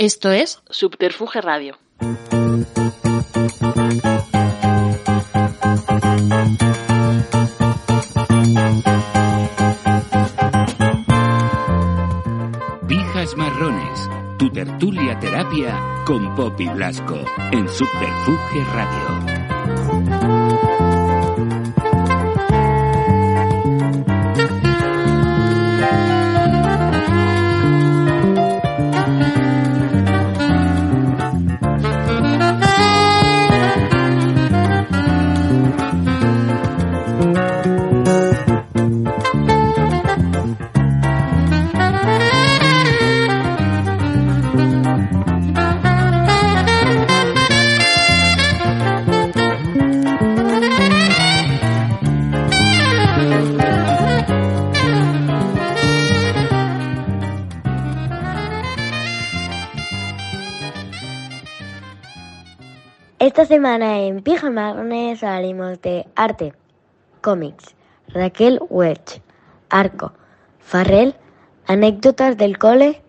Esto es Subterfuge Radio. Pijas Marrones, tu tertulia terapia con Poppy Blasco en Subterfuge Radio. Semana en Pijas Marrones hablaremos de arte, cómics, Raquel Welch, Arco, Farrell, anécdotas del cole,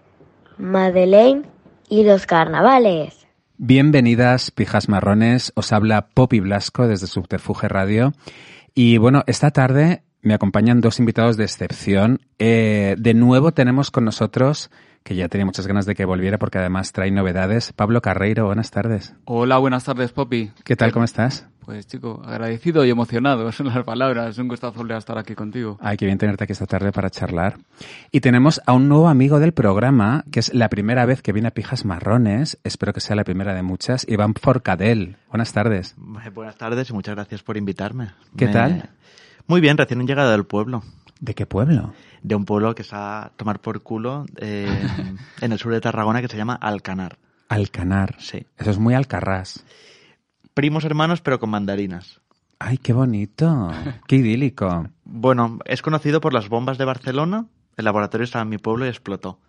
Madeleine y los carnavales. Bienvenidas, pijas marrones. Os habla Poppy Blasco desde Subterfuge Radio. Y bueno, esta tarde me acompañan dos invitados de excepción. Eh, de nuevo tenemos con nosotros, que ya tenía muchas ganas de que volviera porque además trae novedades, Pablo Carreiro. Buenas tardes. Hola, buenas tardes, Poppy. ¿Qué tal? ¿Cómo estás? Pues chico, agradecido y emocionado son las palabras. Es un gustazo volver a estar aquí contigo. Ay, qué bien tenerte aquí esta tarde para charlar. Y tenemos a un nuevo amigo del programa, que es la primera vez que viene a Pijas Marrones. Espero que sea la primera de muchas. Iván Forcadell. Buenas tardes. Eh, Buenas tardes y muchas gracias por invitarme. ¿Qué Me- tal? Muy bien, recién llegado del pueblo. ¿De qué pueblo? De un pueblo que está a tomar por culo eh, en el sur de Tarragona que se llama Alcanar. Alcanar. Sí. Eso es muy alcarrás. Primos hermanos pero con mandarinas. Ay, qué bonito. Qué idílico. Bueno, es conocido por las bombas de Barcelona. El laboratorio estaba en mi pueblo y explotó.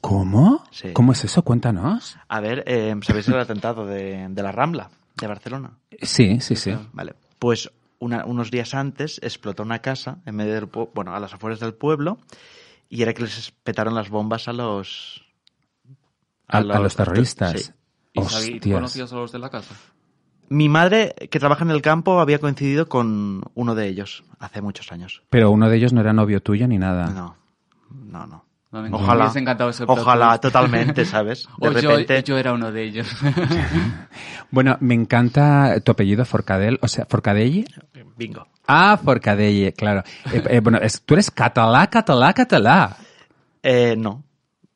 ¿Cómo? Sí. ¿Cómo es eso? Cuéntanos. A ver, eh, ¿sabéis el atentado de, de la Rambla de Barcelona? Sí, sí, sí. Vale. Pues una- unos días antes explotó una casa en medio del bueno, a las afueras del pueblo y era que les petaron las bombas a los A, a los terroristas. Sí. ¿Y conocías a los de la casa? Mi madre, que trabaja en el campo, había coincidido con uno de ellos hace muchos años. Pero uno de ellos no era novio tuyo ni nada. No, no, no. Me Ojalá. encantado ese Ojalá, totalmente, ¿sabes? De O yo, repente, yo era uno de ellos. Bueno, me encanta tu apellido Forcadell, o sea, Forcadell. bingo. Ah, Forcadell, claro. Eh, eh, bueno, es- tú eres catalá, catalá, catalá. Eh, no.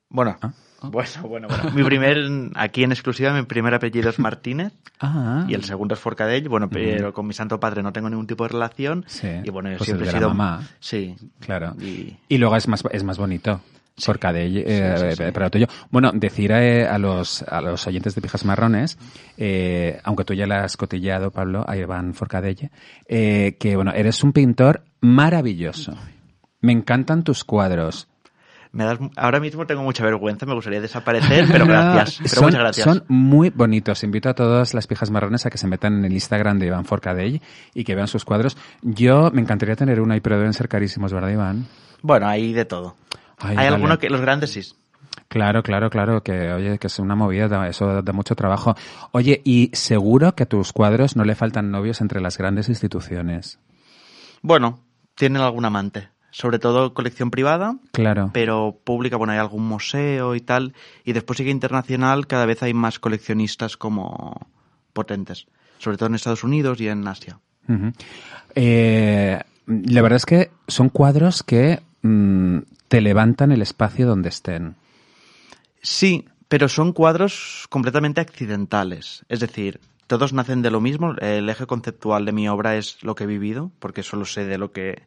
Bueno, Ah. bueno, bueno, bueno. Mi primer, aquí en exclusiva, mi primer apellido es Martínez. Ah. Y el segundo es Forcadell, bueno, pero con mi santo padre no tengo ningún tipo de relación. Sí, Y bueno, yo pues siempre he sido. mamá. Sí. Claro. Y- Y luego es más, es más bonito. Forcadell, eh, sí, sí. para tuyo. Bueno, decir eh, a, los, a los oyentes de Pijas Marrones, eh, aunque tú ya la has cotillado, Pablo, a Iván Forcadell, eh, que bueno, eres un pintor maravilloso. Me encantan tus cuadros. Me das, ahora mismo tengo mucha vergüenza, me gustaría desaparecer, pero gracias. Pero son, muchas gracias. Son muy bonitos. Invito a todas las pijas marrones a que se metan en el Instagram de Iván Forcadell y que vean sus cuadros. Yo me encantaría tener uno ahí, pero deben ser carísimos, ¿verdad, Iván? Bueno, hay de todo. Ay, hay vale. algunos que los grandes sí. Claro, claro, claro, que oye, que es una movida, da- eso da mucho trabajo. Oye, y seguro que a tus cuadros no le faltan novios entre las grandes instituciones. Bueno, tienen algún amante. Sobre todo colección privada, Claro. pero pública, bueno, hay algún museo y tal. Y después sigue internacional, cada vez hay más coleccionistas como potentes. Sobre todo en Estados Unidos y en Asia. Eh, la verdad es que son cuadros que mm, te levantan el espacio donde estén. Sí, pero son cuadros completamente accidentales. Es decir, todos nacen de lo mismo. El eje conceptual de mi obra es lo que he vivido, porque solo sé de lo que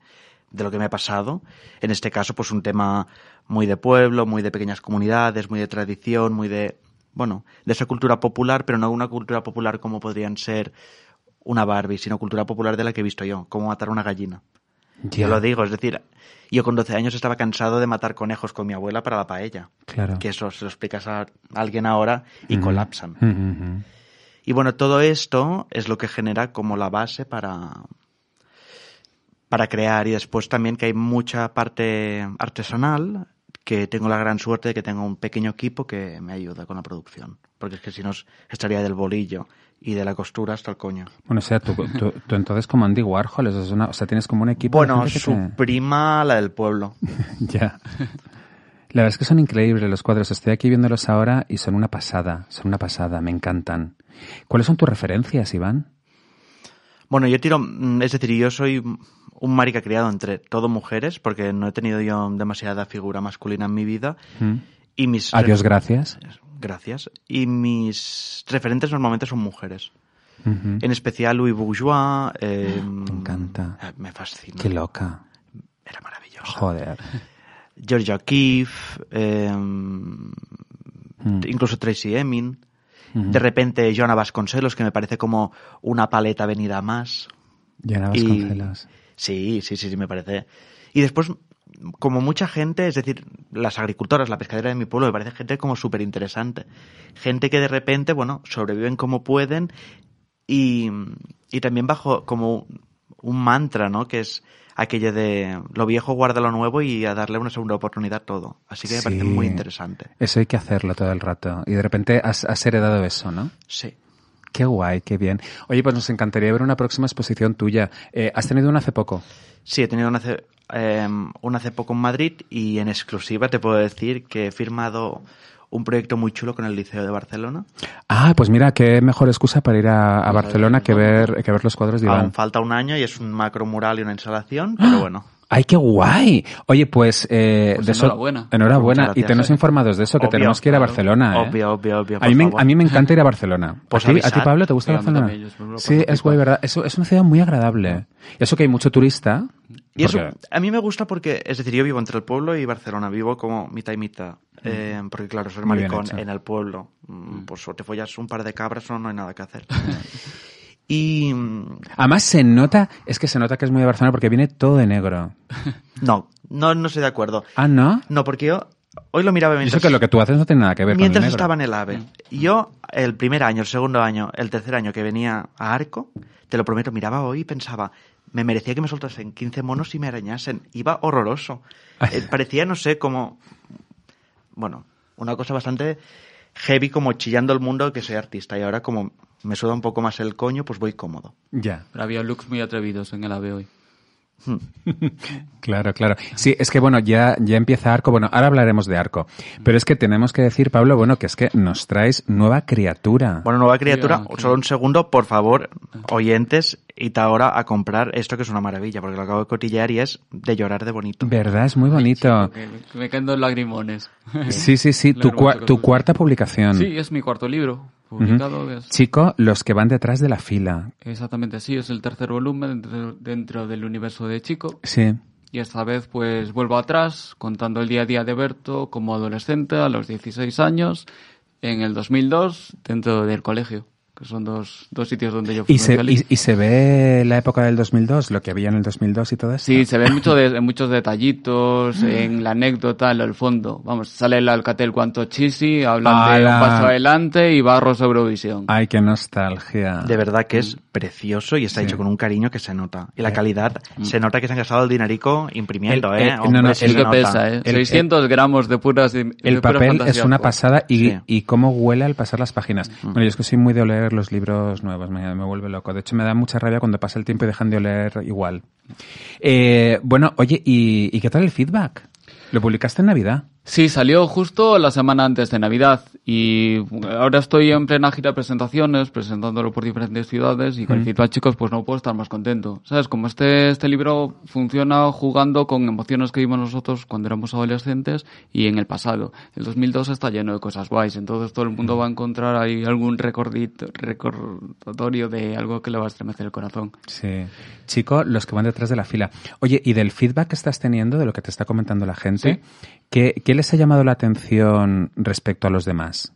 de lo que me ha pasado. En este caso, pues un tema muy de pueblo, muy de pequeñas comunidades, muy de tradición, muy de, bueno, de esa cultura popular, pero no una cultura popular como podrían ser una Barbie, sino cultura popular de la que he visto yo, como matar una gallina. Yo lo digo, es decir, yo con 12 años estaba cansado de matar conejos con mi abuela para la paella. Claro. Que eso se lo explicas a alguien ahora y colapsan. Y bueno, todo esto es lo que genera como la base para, para crear. Y después también que hay mucha parte artesanal, que tengo la gran suerte de que tengo un pequeño equipo que me ayuda con la producción. Porque es que si no estaría del bolillo y de la costura hasta el coño. Bueno, o sea, tú, tú- tú entonces como Andy Warhol, eso es una- o sea, tienes como un equipo Bueno, su te- prima, la del pueblo. Ya. La verdad es que son increíbles los cuadros. Estoy aquí viéndolos ahora y son una pasada. Son una pasada. Me encantan. ¿Cuáles son tus referencias, Iván? Bueno, yo tiro, mm, es decir, yo soy un marica criado entre todo mujeres, porque no he tenido yo demasiada figura masculina en mi vida. ¿Mm? Y mis Adiós, gracias. Gracias. Y mis referentes normalmente son mujeres. En especial Louis Bourgeois. eh, Me encanta. eh, Me fascina. Qué loca. Era maravillosa. Joder. Georgia O'Keeffe, eh, Mm. incluso Tracy Emin. De repente Joana Vasconcelos, que me parece como una paleta venida más. Y- Vasconcelos. Sí, sí, sí, sí, me parece. Y después, como mucha gente, es decir, las agricultoras, la pescadera de mi pueblo, me parece gente como súper interesante. Gente que de repente, bueno, sobreviven como pueden y, y también bajo como un mantra, ¿no? Que es aquello de lo viejo guarda lo nuevo y a darle una segunda oportunidad todo. Así que me parece muy interesante. Eso hay que hacerlo todo el rato. Y de repente has, has heredado eso, ¿no? Sí. Qué guay, qué bien. Oye, pues nos encantaría ver una próxima exposición tuya. Eh, ¿Has tenido una hace poco? Sí, he tenido una hace, eh, una hace poco en Madrid y en exclusiva te puedo decir que he firmado un proyecto muy chulo con el Liceo de Barcelona. Ah, pues mira, qué mejor excusa para ir a, a Barcelona que ver, que ver los cuadros de Iván. Aún falta un año y es un macro mural y una instalación, pero bueno. ¡Ay, qué guay! Oye, pues, eh, Pues de eso- enhorabuena. enhorabuena. Y eh. informados de eso, que Obvio, tenemos que ir a claro. Barcelona. ¿eh? Obvio, obvio, obvio, A por mí, me, a mí me encanta ir a Barcelona. Pues ¿A, ti, ¿A ti. Pablo, te gusta Sí, Barcelona? también, sí, es guay. ¿verdad? Es, es una ciudad muy agradable. Y eso que hay mucho turista. Y eso a mí me gusta porque, es decir, yo vivo entre el pueblo y Barcelona, vivo como mitad y mitad. Eh, porque claro, ser maricón en el pueblo, mm, pues o te follas un par de cabras o no hay nada que hacer. y mm, Además se nota, es que se nota que es muy de Barcelona porque viene todo de negro. no, no, no estoy de acuerdo. Ah, ¿no? No, porque yo hoy lo miraba mientras, que lo que tú haces no tiene nada que ver mientras con el estaba en el AVE. Yo, el primer año, el segundo año, el tercer año que venía a Arco, te lo prometo, miraba hoy y pensaba, me merecía que me soltasen 15 monos y me arañasen. Iba horroroso. Eh, parecía, no sé, como... Bueno, una cosa bastante heavy, como chillando el mundo que soy artista. Y ahora como me suda un poco más el coño, pues voy cómodo. Ya. Pero había looks muy atrevidos en el AVE hoy. Claro, claro. Sí, es que bueno, ya, ya empieza Arco. Bueno, ahora hablaremos de Arco. Pero es que tenemos que decir, Pablo, bueno, que es que nos traes nueva criatura. Bueno, nueva criatura, solo un segundo, por favor, oyentes, id ahora a comprar esto que es una maravilla, porque lo acabo de cotillear y es de llorar de bonito. ¿Verdad? Es muy bonito. Me caen dos lagrimones. Sí, sí, sí. Tu, cua- tu cuarta publicación. Sí, es mi cuarto libro Publicado. es- los que van detrás de la fila. Exactamente así, es el tercer volumen dentro, dentro del universo de Chico. Sí. Y esta vez pues vuelvo atrás contando el día a día de Berto como adolescente a los 16 años en el 2002 dentro del colegio, que son dos, dos sitios donde yo fui ¿Y se, y, y se ve la época del 2002, lo que había en el 2002 y todo eso? Sí, se ven mucho de, muchos detallitos en la anécdota, en el fondo. Vamos, sale el Alcatel cuanto chisi, hablan de un paso adelante y barros Eurovisión. Ay, qué nostalgia. De verdad que es precioso y está Sí. hecho con un cariño que se nota. Y la calidad, se nota que se han gastado el dinerico imprimiendo, El- ¿eh? el- no, Hombre, no, sí el Es se que nota. pesa, ¿eh? El- 600 gramos de puras de, El de papel es una pasada y, Sí. y cómo huele al pasar las páginas. Bueno, yo es que soy muy de oler los libros nuevos, me, me vuelve loco. De hecho, me da mucha rabia cuando pasa el tiempo y dejan de oler igual. Eh, bueno, oye, ¿y, y qué tal el feedback? ¿Lo publicaste en Navidad? Sí, salió justo la semana antes de Navidad y ahora estoy en plena gira de presentaciones, presentándolo por diferentes ciudades y con el feedback, chicos, pues no puedo estar más contento. ¿Sabes? Como este, este libro funciona jugando con emociones que vimos nosotros cuando éramos adolescentes y en el pasado. El 2002 está lleno de cosas guays, entonces todo el mundo va a encontrar ahí algún recordito, recordatorio de algo que le va a estremecer el corazón. Sí. Chico, los que van detrás de la fila. Oye, ¿y del feedback que estás teniendo, de lo que te está comentando la gente, ¿qué, qué les ha llamado la atención respecto a los demás?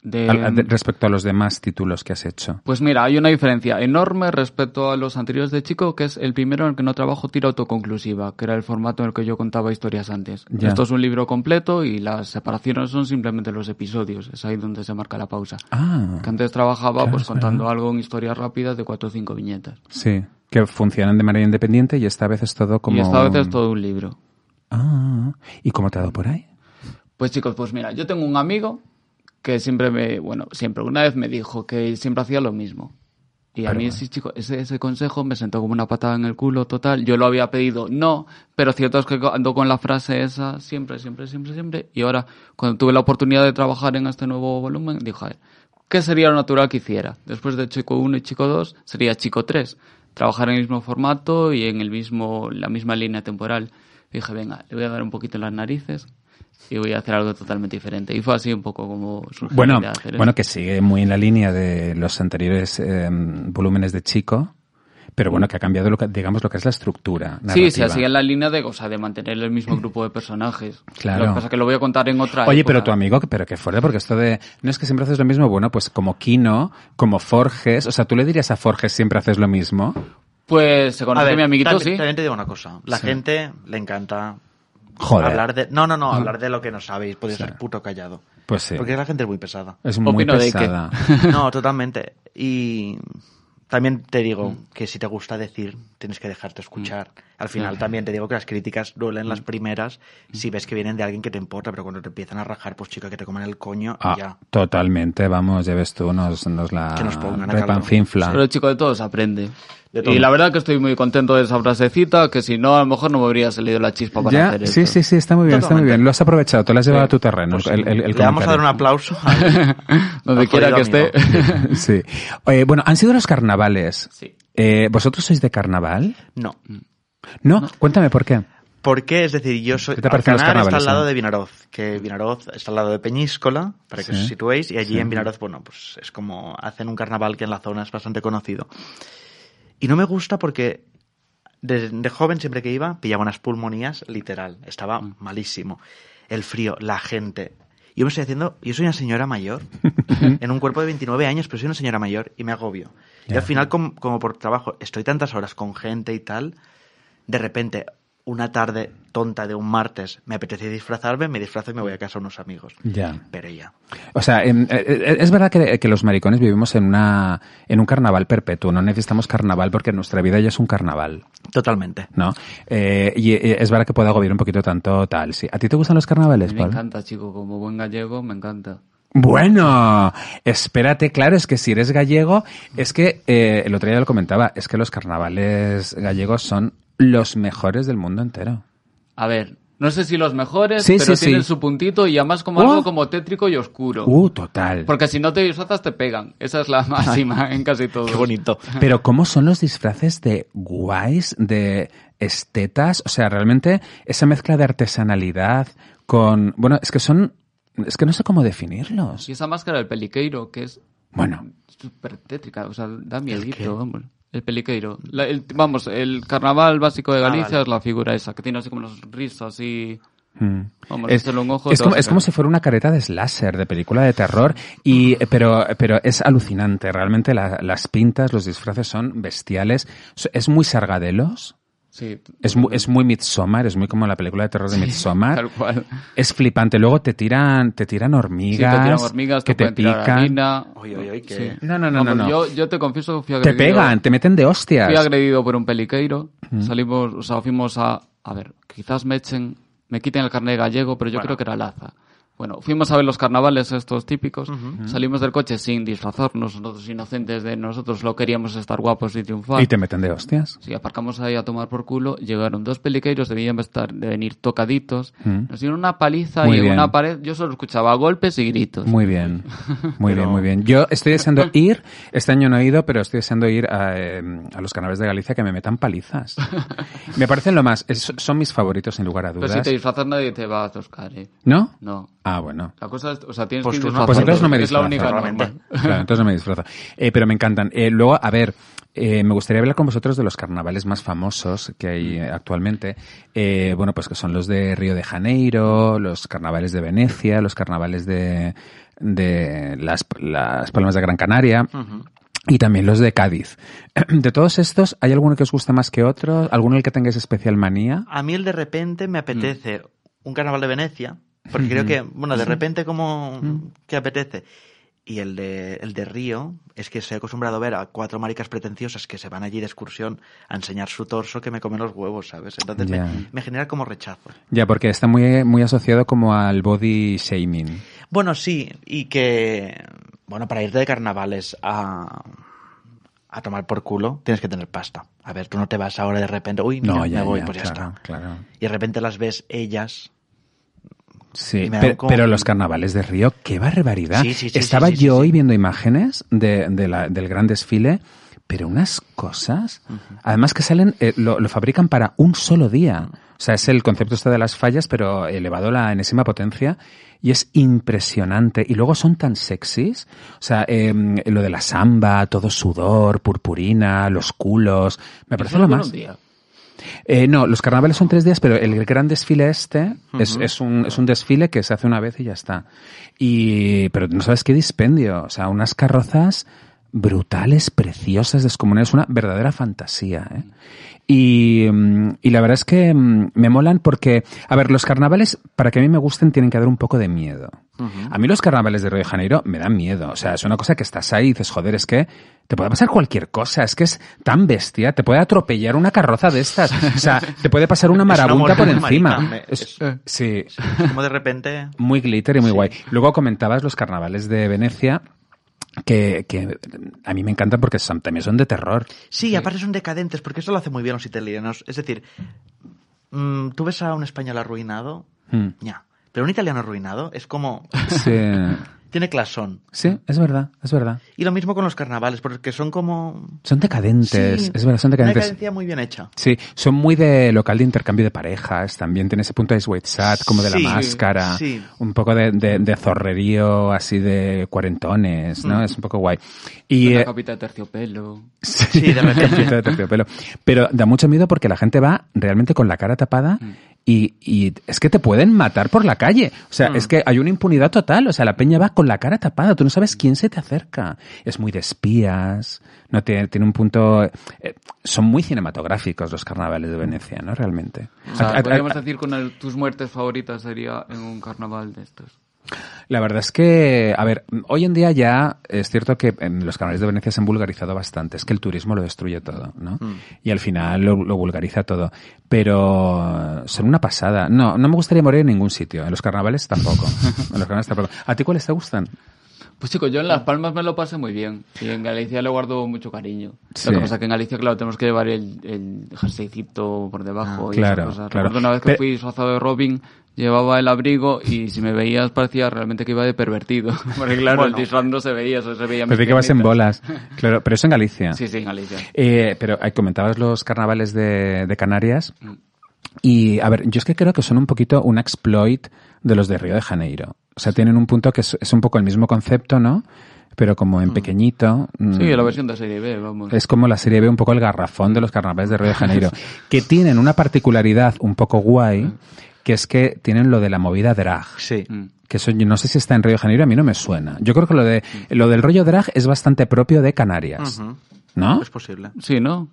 De- Al- de- respecto a los demás títulos que has hecho. Pues mira, hay una diferencia enorme respecto a los anteriores de Chico, que es el primero en el que no trabajo tira autoconclusiva, que era el formato en el que yo contaba historias antes. Ya. Esto es un libro completo y las separaciones son simplemente los episodios, es ahí donde se marca la pausa. Ah, Que antes trabajaba Claro, pues es contando algo en historias rápidas de cuatro o cinco viñetas. sí. Que funcionan de manera independiente y esta vez es todo como... Y esta vez es todo un libro. Ah, ¿y cómo te ha dado por ahí? Pues chicos, pues mira, yo tengo un amigo que siempre me, bueno, siempre, una vez me dijo que siempre hacía lo mismo. Y a mí bueno. ese, chico, ese, ese consejo me sentó como una patada en el culo total. Yo lo había pedido, no, pero cierto es que ando con la frase esa siempre, siempre, siempre, siempre. Y ahora, cuando tuve la oportunidad de trabajar en este nuevo volumen, dije, a ver, ¿qué sería lo natural que hiciera? Después de Chico 1 y Chico 2, sería Chico 3. Trabajar en el mismo formato y en el mismo, la misma línea temporal. Dije, venga, le voy a dar un poquito en las narices y voy a hacer algo totalmente diferente. Y fue así un poco como surgió Bueno, la idea de hacer bueno, que sigue muy en la línea de los anteriores eh, volúmenes de Chico, pero bueno, que ha cambiado, lo que, digamos, lo que es la estructura Sí, sí, narrativa. así en la línea de, o sea, de mantener el mismo grupo de personajes. Claro. Lo que pasa es que lo voy a contar en otra Oye, época. pero tu amigo, pero qué fuerte, porque esto de, no es que siempre haces lo mismo, bueno, pues como Kino, como Forges, o sea, tú le dirías a Forges siempre haces lo mismo. Pues se A conoce ver, mi amiguito, también, sí. también te digo una cosa. La gente le encanta Joder. hablar de... No, no, no, hablar de lo que no sabéis. Podéis ser puto callado. Pues sí. Porque la gente es muy pesada. Es muy Opino de que- pesada. No, totalmente. Y también te digo Mm. que si te gusta decir, tienes que dejarte escuchar. Al final también te digo que las críticas duelen Mm. las primeras si ves que vienen de alguien que te importa, pero cuando te empiezan a rajar, pues chica, que te coman el coño Ah, y ya. totalmente, vamos, ya ves tú, nos, nos la Que nos pongan repanfinfla. Pero chico, de todo se aprende. De todo. Y la verdad que estoy muy contento de esa frasecita, que si no, a lo mejor no me habría salido la chispa para Ya, hacer sí, esto. sí, sí, está muy bien, está muy bien. Lo has aprovechado, te lo has llevado Sí. a tu terreno. Pues sí, el- el- el le vamos a dar un aplauso. al- Donde quiera que esté. sí. Oye, bueno, han sido los carnavales. Sí. Eh, ¿Vosotros sois de carnaval? No. No, cuéntame por qué. ¿Por qué? Es decir, yo soy. ¿Qué te parecen los Alcanar está al lado eh? de Vinaroz, que Vinaroz está al lado de Peñíscola, para que Sí. os situéis, y allí Sí. en Vinaroz, bueno, pues es como hacen un carnaval que en la zona es bastante conocido. Y no me gusta porque de, de joven, siempre que iba, pillaba unas pulmonías, literal. Estaba Mm. malísimo. El frío, la gente. Yo me estoy haciendo. Yo soy una señora mayor, en un cuerpo de 29 años, pero soy una señora mayor y me agobio. Y al final, com- como, por trabajo, estoy tantas horas con gente y tal, de repente, una tarde tonta de un martes, me apetece disfrazarme, me disfrazo y me voy a casa a unos amigos. Ya. Pero ya. O sea, em, eh, eh, es verdad que, que los maricones vivimos en una en un carnaval perpetuo. No necesitamos carnaval porque nuestra vida ya es un carnaval, Totalmente. ¿no? Eh, y es verdad que puede agobiar un poquito tanto tal. Sí. ¿A ti te gustan los carnavales, mí me Paul? encanta, chico, como buen gallego, me encanta. Bueno, espérate, claro, es que si eres gallego, es que eh, el otro día lo comentaba, es que los carnavales gallegos son los mejores del mundo entero. A ver, no sé si los mejores, Sí, pero sí, tienen sí. su puntito y además como Oh. algo como tétrico y oscuro. Uh, total. Porque si no te disfrazas te pegan. Esa es la máxima en casi todo. Qué bonito. Pero cómo son los disfraces de guays, de estetas, o sea, realmente esa mezcla de artesanalidad con, bueno, es que son, es que no sé cómo definirlos. Y esa máscara del peliqueiro, que es Bueno, súper tétrica, o sea, da miedito, vamos. El peliqueiro. La- el- vamos, el carnaval básico de Ah, Galicia vale. es la figura esa, que tiene así como los risas y... mm. Vamos, es, un ojo, es como, es como si fuera una careta de slasher, de película de terror, y, pero, pero es alucinante. Realmente la- las pintas, los disfraces son bestiales. Es muy sargadelos. Sí. Es muy, es muy Midsommar, es muy como la película de terror de Midsommar. Tal cual. Es flipante. Luego te tiran, te tiran Sí, te hormigas, tiran hormigas, que te, te pican. Oye, oye, oye, que- Sí. No, no, no, no, no. Yo, yo te confieso que fui Te agredido. pegan, te meten de hostias. Fui agredido por un peliqueiro. Salimos, o sea, fuimos a. A ver, quizás me echen. Me quiten el carnet gallego, pero yo Bueno. creo que era Laza. Bueno, fuimos a ver los carnavales estos típicos, salimos del coche sin disfrazarnos, nosotros inocentes de nosotros lo queríamos estar guapos y triunfar. Y te meten de hostias. Sí, aparcamos ahí a tomar por culo, llegaron dos peliqueiros, debían estar, de venir tocaditos, nos dieron una paliza Muy y bien. una pared, yo solo escuchaba golpes y gritos. Muy bien, muy bien, muy bien. Yo estoy deseando ir, este año no he ido, pero estoy deseando ir a, eh, a los canales de Galicia que me metan palizas. Me parecen lo más, es- son mis favoritos sin lugar a Pero dudas. si te disfrazas nadie te va a toscar, ¿eh? ¿No? No. Ah, bueno. La cosa es, o sea, tienes Pues que Pues entonces no me Es la disfrazo. única norma. Claro, entonces no me disfrazo. Eh, pero me encantan. Eh, luego, a ver, eh, me gustaría hablar con vosotros de los carnavales más famosos que hay actualmente. Eh, bueno, pues que son los de Río de Janeiro, los carnavales de Venecia, los carnavales de, de las, las Palmas de Gran Canaria. Y también los de Cádiz. De todos estos, ¿hay alguno que os guste más que otro? ¿Alguno el que tengáis especial manía? A mí el de repente me apetece un carnaval de Venecia, porque creo que, bueno, de repente como que apetece. Y el de, el de Río, es que estoy acostumbrado a ver a cuatro maricas pretenciosas que se van allí de excursión a enseñar su torso que me comen los huevos, ¿sabes? Entonces Ya. me, me genera como rechazo. Ya, porque está muy, muy asociado como al body shaming. Bueno, sí, y que, bueno, para irte de carnavales a, a tomar por culo, tienes que tener pasta. A ver, tú no te vas ahora de repente, uy, mira, No, ya, me voy, ya, pues ya claro, está. claro. Y de repente las ves ellas. Sí, pero, como- pero los carnavales de Río, qué barbaridad. Sí, sí, sí, Estaba yo hoy viendo imágenes de, de la- del gran desfile, pero unas cosas, además que salen, eh, lo, lo fabrican para un solo día. O sea, es el concepto este de las fallas, pero elevado a la enésima potencia. Y es impresionante. Y luego son tan sexys. O sea, eh, lo de la samba, todo sudor, purpurina, los culos. Me parece lo más. día. Eh, no, los carnavales son tres días, pero el gran desfile este es, es, un, es un desfile que se hace una vez y ya está. Y, pero no sabes qué dispendio. O sea, unas carrozas brutales, preciosas, descomunales, una verdadera fantasía. ¿eh? Y, mm, y la verdad es que mm, me molan porque, a ver, los carnavales, para que a mí me gusten, tienen que dar un poco de miedo. A mí los carnavales de Río de Janeiro me dan miedo. O sea, es una cosa que estás ahí y dices, joder, es que te puede pasar cualquier cosa. Es que es tan bestia. Te puede atropellar una carroza de estas. O sea, te puede pasar una marabunta por encima. me- Es- sí, Como de repente... muy glitter y muy guay. Luego comentabas los carnavales de Venecia. Que, que a mí me encantan porque son, también son de terror. Sí, aparte son decadentes, porque eso lo hacen muy bien los italianos. Es decir, mm, tú ves a un español arruinado, Mm. ya. Pero un italiano arruinado es como... Sí, Tiene clasón. sí, es verdad, es verdad. Y lo mismo con los carnavales, porque son como... Son decadentes, Sí, es verdad, son Una decadentes. decadencia muy bien hecha. Sí, son muy de local de intercambio de parejas, también tiene ese punto de sweat sad, como de Sí, la máscara, sí. un poco de, de, de zorrerío así de cuarentones, ¿no? Es un poco guay. Y, Una eh, capita de terciopelo. Sí, de repente. Capita de terciopelo. Pero da mucho miedo porque la gente va realmente con la cara tapada y, y es que te pueden matar por la calle. O sea, es que hay una impunidad total. O sea, la peña va con la cara tapada. Tú no sabes quién se te acerca. Es muy de espías. No tiene, tiene un punto. eh, son muy cinematográficos los carnavales de Venecia, ¿no? Realmente. O sea, A- a- podríamos a- decir que una de tus muertes favoritas sería en un carnaval de estos. La verdad es que, a ver, hoy en día ya es cierto que en los canales de Venecia se han vulgarizado bastante. Es que el turismo lo destruye todo, ¿no? Y al final lo, lo vulgariza todo. Pero son una pasada. No, no me gustaría morir en ningún sitio. En los carnavales tampoco. en los carnavales tampoco. ¿A ti cuáles te gustan? Pues chicos, yo en Las Palmas me lo pasé muy bien. Y en Galicia le guardo mucho cariño. Sí. Lo que pasa es que en Galicia, claro, tenemos que llevar el, el jerseycito por debajo. Ah, y claro, esas cosas. claro. Recuerdo una vez que Pero- fui disfrazado de Robin, llevaba el abrigo y si me veías parecía realmente que iba de pervertido. Porque claro, Bueno. el disfraz no se veía, solo se veía Pensé que vas en bolas. Claro, pero eso en Galicia. Sí, sí, en Galicia. Eh, pero eh, comentabas los carnavales de, de Canarias. Mm. Y, a ver, yo es que creo que son un poquito un exploit de los de Río de Janeiro. O sea, tienen un punto que es, es un poco el mismo concepto, ¿no? Pero como en pequeñito. mm, Sí, la versión de serie B, vamos. Es como la serie B, un poco el garrafón de los carnavales de Río de Janeiro. que tienen una particularidad un poco guay, que es que tienen lo de la movida drag. Sí. Mm. Que eso yo no sé si está en Río de Janeiro, a mí no me suena. Yo creo que lo de lo del rollo drag es bastante propio de Canarias. ¿No? Es posible. Sí, ¿no?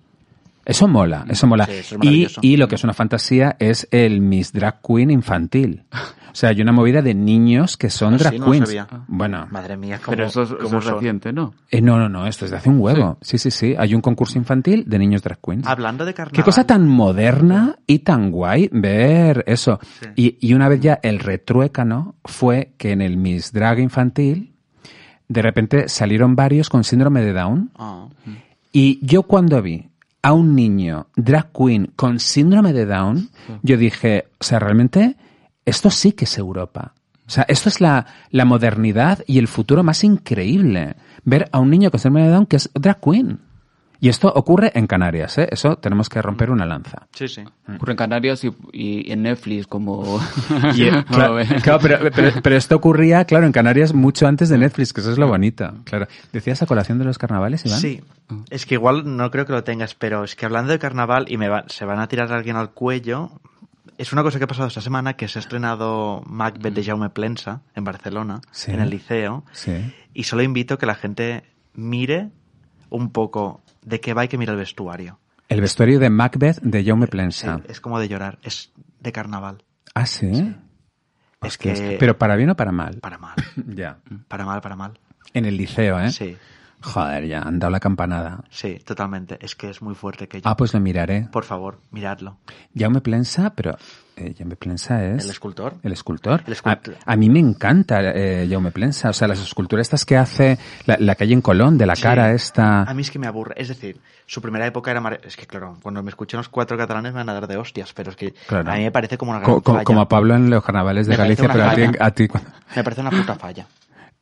Eso mola, eso mola. Sí, eso es y, y lo que es una fantasía es el Miss Drag Queen infantil. O sea, hay una movida de niños que son Ah, sí, drag no queens. sabía. Bueno, Madre mía, cómo, Pero eso es, eso reciente, ¿no? eh, no, no, no, esto es de hace un huevo. Sí, sí, sí. Hay un concurso infantil de niños drag queens. Hablando de carnaval. Qué cosa tan moderna y tan guay ver eso. Y, y una vez ya el retruécano fue que en el Miss Drag infantil de repente salieron varios con síndrome de Down. Ah. Y yo cuando vi a un niño drag queen con síndrome de Down, yo dije, o sea, realmente esto sí que es Europa. O sea, esto es la, la modernidad y el futuro más increíble. Ver a un niño con síndrome de Down que es drag queen. Y esto ocurre en Canarias, ¿eh? Eso tenemos que romper una lanza. Sí, sí. Ocurre en Canarias y, y en Netflix como... Y, eh, claro, pero, pero- pero esto ocurría, claro, en Canarias mucho antes de Netflix, que eso es lo bonito. Claro. ¿Decías a colación de los carnavales, Iván? Sí. Es que igual no creo que lo tengas, pero es que hablando de carnaval y me va- se van a tirar a alguien al cuello, es una cosa que ha pasado esta semana que se ha estrenado Macbeth de Jaume Plensa en Barcelona, Sí. en el liceo, Sí. y solo invito a que la gente mire un poco de qué va y que mire el vestuario. El vestuario de Macbeth de Jaume Sí, Plensa. es como de llorar, es de carnaval. Ah, sí. Es Hostias. que... Pero para bien o para mal. Para mal, Ya. para mal, para mal. En el liceo, ¿eh? Sí, Joder, ya han dado la campanada. sí, totalmente. Es que es muy fuerte que yo. Ah, pues lo miraré. Por favor, miradlo. Jaume Plensa, pero eh, Jaume Plensa es... ¿El escultor? El escultor. El escultor. A, a mí me encanta eh, Jaume Plensa. O sea, las esculturas estas que hace, la, la hay en Colón, de la Sí. cara esta... A mí es que me aburre. Es decir, su primera época era... mare- Es que, claro, cuando me escuchen los cuatro catalanes me van a dar de hostias, pero es que Claro. a mí me parece como una gran Co- como a Pablo en los carnavales de Me Galicia, pero a ti, a Me parece una puta falla.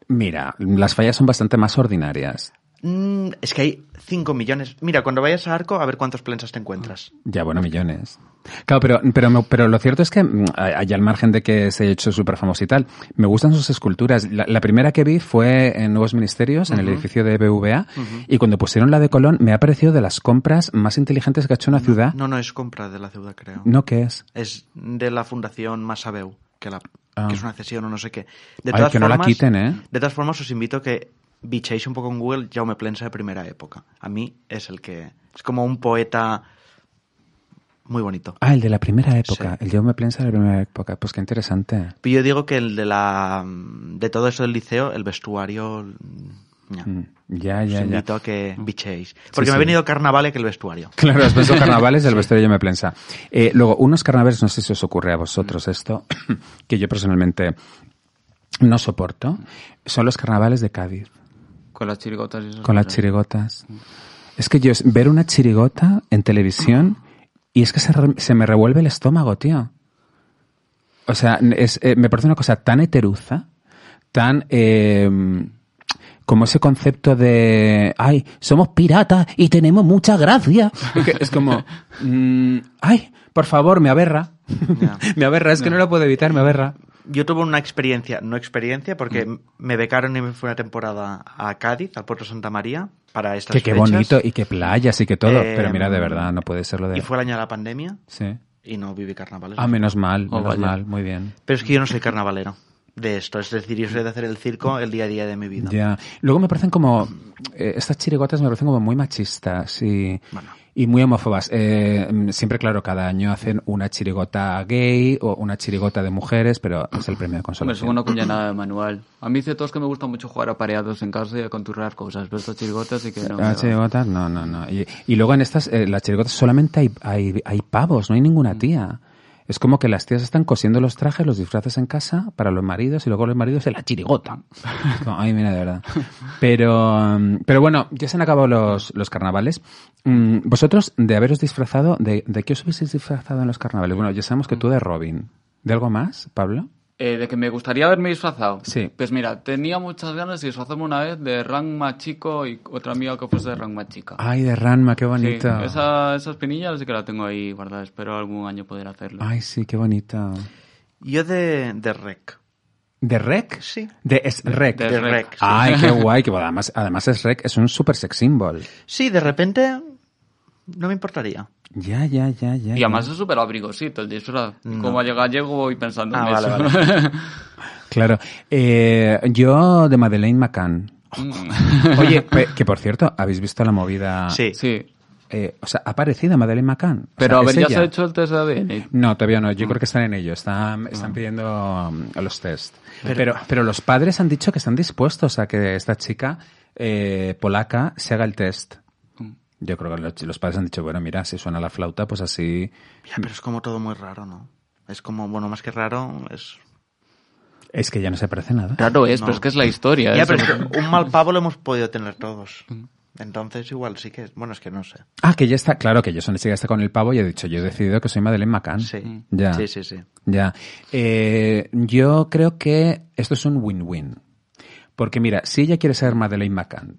Mira, las fallas son bastante más ordinarias. Mm, es que hay 5 millones. Mira, cuando vayas a Arco, a ver cuántos plensas te encuentras. Ya, bueno, millones. Claro, pero, pero, pero lo cierto es que, mm, hay al margen de que se haya hecho súper famoso y tal, me gustan sus esculturas. La, la primera que vi fue en Nuevos Ministerios, en el edificio de BVA, y cuando pusieron la de Colón, me ha parecido de las compras más inteligentes que ha hecho una ciudad. No, no es compra de la ciudad, creo. ¿No qué es? Es de la Fundación Masabeu, que, la, Ah. que es una cesión o no sé qué. De Ay, que no la quiten, ¿eh? De todas formas, os invito a que bichéis un poco en Google Jaume Plensa de primera época. A mí es el que... Es como un poeta muy bonito. Ah, el de la primera época, Sí. el Jaume Plensa de la primera época. Pues qué interesante. Pero yo digo que el de la... De todo eso del liceo, el vestuario... mm, ya. Mm, Ya, Os ya, ya. invito a que bichéis. Porque Sí, me ha venido carnaval que el vestuario. Claro, los besos carnavales del vestuario de Jaume Plensa. Eh, luego, unos carnavales, no sé si os ocurre a vosotros esto, que yo personalmente no soporto, son los carnavales de Cádiz, Con las chirigotas y esas con las chirigotas. Es que yo ver una chirigota en televisión y es que se, se me revuelve el estómago, tío. O sea, es, eh, me parece una cosa tan heteruza, tan... eh, como ese concepto de, ay, somos piratas y tenemos mucha gracia. Es, como, mm, ay, por favor, me aberra. Me aberra, es que no lo puedo evitar, me aberra. Yo tuve una experiencia, no experiencia, porque me becaron y me fui una temporada a Cádiz, al puerto Santa María, para estas Que qué fechas. bonito y qué playas y qué todo. Eh, Pero mira, de verdad, no puede ser lo de... Y fue el año de la pandemia Sí. y no viví carnavales. Ah, menos mal, Oh, menos vaya. mal, muy bien. Pero es que yo no soy carnavalero de esto. Es decir, yo soy de hacer el circo el día a día de mi vida. Ya. Luego me parecen como, eh, estas chirigotas me parecen como muy machistas y, Bueno. Y muy homófobas. Eh, mm, siempre, claro, cada año hacen una chirigota gay o una chirigota de mujeres, pero es el premio de Hombre, consolación. son una cuña nada de manual. A mí dice todos que me gusta mucho jugar a pareados en casa y a conturrar cosas, pero estas chirigotas y que no. Las va. chirigotas, no, no, no. Y, y luego en estas, eh, las chirigotas solamente hay, hay, hay pavos, no hay ninguna tía. Es como que las tías están cosiendo los trajes, los disfraces en casa para los maridos y luego los maridos en la chirigota. Es como, Ay, mira, de verdad. Pero, mm, pero bueno, ya se han acabado los, los carnavales. Mm, Vosotros, de haberos disfrazado, ¿de, ¿de qué os hubieseis disfrazado en los carnavales? Bueno, ya sabemos que tú de Robin. ¿De algo más, Pablo? Eh, de que me gustaría haberme disfrazado. Sí. Pues mira, tenía muchas ganas de disfrazarme una vez de Ranma chico y otra amiga que fuese de Ranma chica. Ay, de Ranma, qué Sí, bonito. esa, esa espinilla sí que la tengo ahí guardada. Espero algún año poder hacerlo. Ay, sí, qué bonito. Yo de, de rec. ¿De Rec? Sí. De es Rec. De De rec. rec. sí. Ay, qué guay, que además, además es Rec, es un super sex symbol. Sí, de repente no me importaría. Ya, ya, ya, ya. Y ya. además es súper abrigosito el disfraz. Y No. Como llega gallego voy pensando Ah, en vale, eso. vale. Claro. Eh, yo de Madeleine McCann. Mm. Oye, que por cierto, ¿habéis visto la movida? Sí. sí. eh, o sea, ha aparecido Madeleine McCann. O Pero sea, a ver, ¿ya se ha hecho el test de ADN? No, todavía no. Mm. Yo creo que están en ello. Están, están pidiendo um, los test. Pero, Pero- pero, los padres han dicho que están dispuestos a que esta chica eh, polaca se haga el test. Mm. Yo creo que los, padres han dicho, bueno, mira, si suena la flauta, pues así... Ya, pero es como todo muy raro, ¿no? Es como, bueno, más que raro, es... Es que ya no se parece nada. Claro es, No. pero es que es la historia. Ya, pero es el- que un mal pavo lo hemos podido tener todos. Entonces igual sí que... Bueno, es que no sé. Ah, que ya está, claro, que Jason ya está con el pavo y he dicho, yo he decidido que soy Madeleine McCann. Sí. Ya. Sí, sí, sí. Ya. Eh, yo creo que esto es un win-win. Porque mira, si ella quiere ser Madeleine McCann,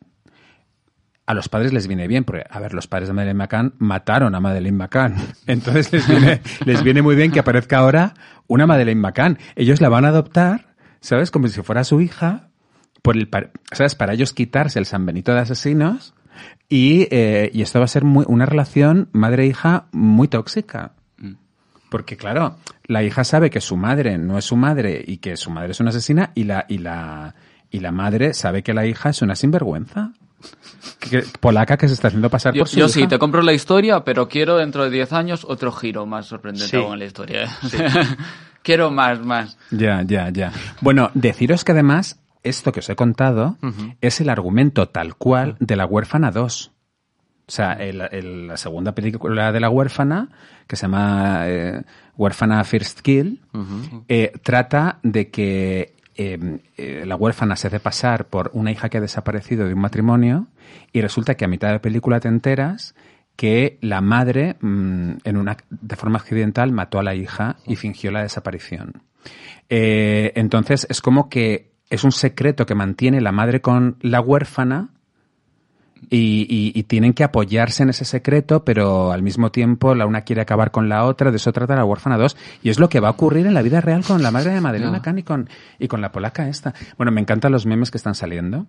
a los padres les viene bien, porque, a ver, los padres de Madeleine McCann mataron a Madeleine McCann. Entonces les viene, les viene muy bien que aparezca ahora una Madeleine McCann. Ellos la van a adoptar, ¿sabes? Como si fuera su hija, por el, ¿sabes? Para ellos quitarse el San Benito de asesinos. Y, eh, y esto va a ser muy, una relación madre-hija muy tóxica. Porque claro, la hija sabe que su madre no es su madre y que su madre es una asesina y la, y la, y la madre sabe que la hija es una sinvergüenza. Que- polaca que se está haciendo pasar Yo, por su yo hija. sí, te compro la historia, pero quiero dentro de 10 años otro giro más sorprendente Sí. aún en la historia. ¿eh? quiero más, más. Ya, ya, ya. Bueno, deciros que además esto que os he contado es el argumento tal cual de La huérfana 2. O sea, el- el- la segunda película de La huérfana, que se llama eh, Huérfana First Kill, eh, trata de que eh, eh, la huérfana se hace pasar por una hija que ha desaparecido de un matrimonio y resulta que a mitad de película te enteras que la madre, mm, de forma accidental, mató a la hija y fingió la desaparición. Eh, entonces es como que es un secreto que mantiene la madre con la huérfana y, y- y tienen que apoyarse en ese secreto, pero al mismo tiempo la una quiere acabar con la otra, de eso trata la huérfana 2. Y es lo que va a ocurrir en la vida real con la madre de Madeleine Ya. McCann y con, y con la polaca esta. Bueno, me encantan los memes que están saliendo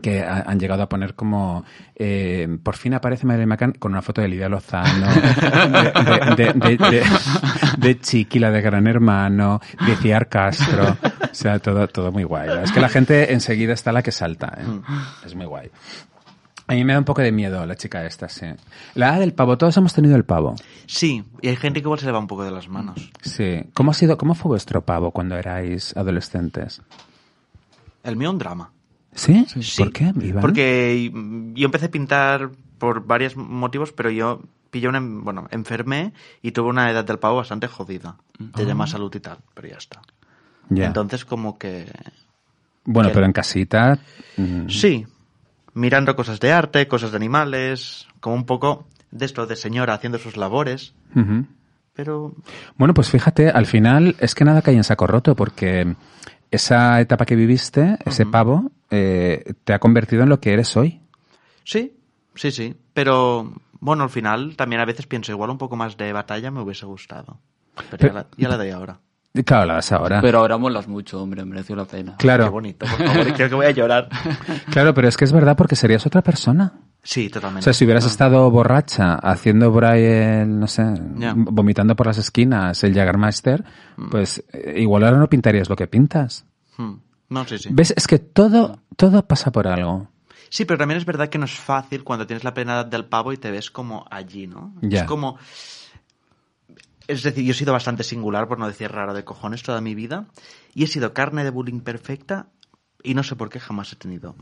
que ha- han llegado a poner como eh, por fin aparece Madeleine McCann con una foto de Lidia Lozano de, de, de, de- de- de Chiqui, la de Gran Hermano de Ciar Castro o sea, todo, todo muy guay es que la gente enseguida está la que salta ¿eh? es muy guay a mí me da un poco de miedo la chica esta, sí. La del pavo, todos hemos tenido el pavo. Sí, y hay gente que igual se le va un poco de las manos. Sí. ¿Cómo ha sido, cómo fue vuestro pavo cuando erais adolescentes? El mío un drama. ¿Sí? Sí. ¿Por qué, Iván? Porque yo empecé a pintar por varios motivos, pero yo pillé una, bueno, enfermé y tuve una edad del pavo bastante jodida. De llamar salud y tal, pero ya está. Ya. Entonces como que... Bueno, que- pero en casita. mm, Sí, mirando cosas de arte, cosas de animales, como un poco de esto de señora haciendo sus labores, pero Bueno, pues fíjate, al final es que nada cae en saco roto, porque esa etapa que viviste, ese pavo, eh, te ha convertido en lo que eres hoy. sí, sí, sí, pero bueno, al final también a veces pienso igual un poco más de batalla me hubiese gustado. Pero, Pero- ya, la, ya la doy ahora. Claro, la ahora. Pero ahora molas mucho, hombre, mereció la pena. Qué claro, bonito, por favor, creo que voy a llorar. claro, pero es que es verdad porque serías otra persona. Sí, O totalmente. sea, si hubieras Ah. estado borracha, haciendo por ahí el, no sé, vomitando por las esquinas, el Jagermeister, Mm. pues eh, igual ahora no pintarías lo que pintas. Hmm. No, sí, sí. ¿Ves? Es que todo, todo pasa por algo. Sí, pero también es verdad que no es fácil cuando tienes la edad del pavo y te ves como allí, ¿no? Ya. Es como... Es decir, yo he sido bastante singular, por no decir raro de cojones, toda mi vida. Y he sido carne de bullying perfecta y no sé por qué jamás he tenido.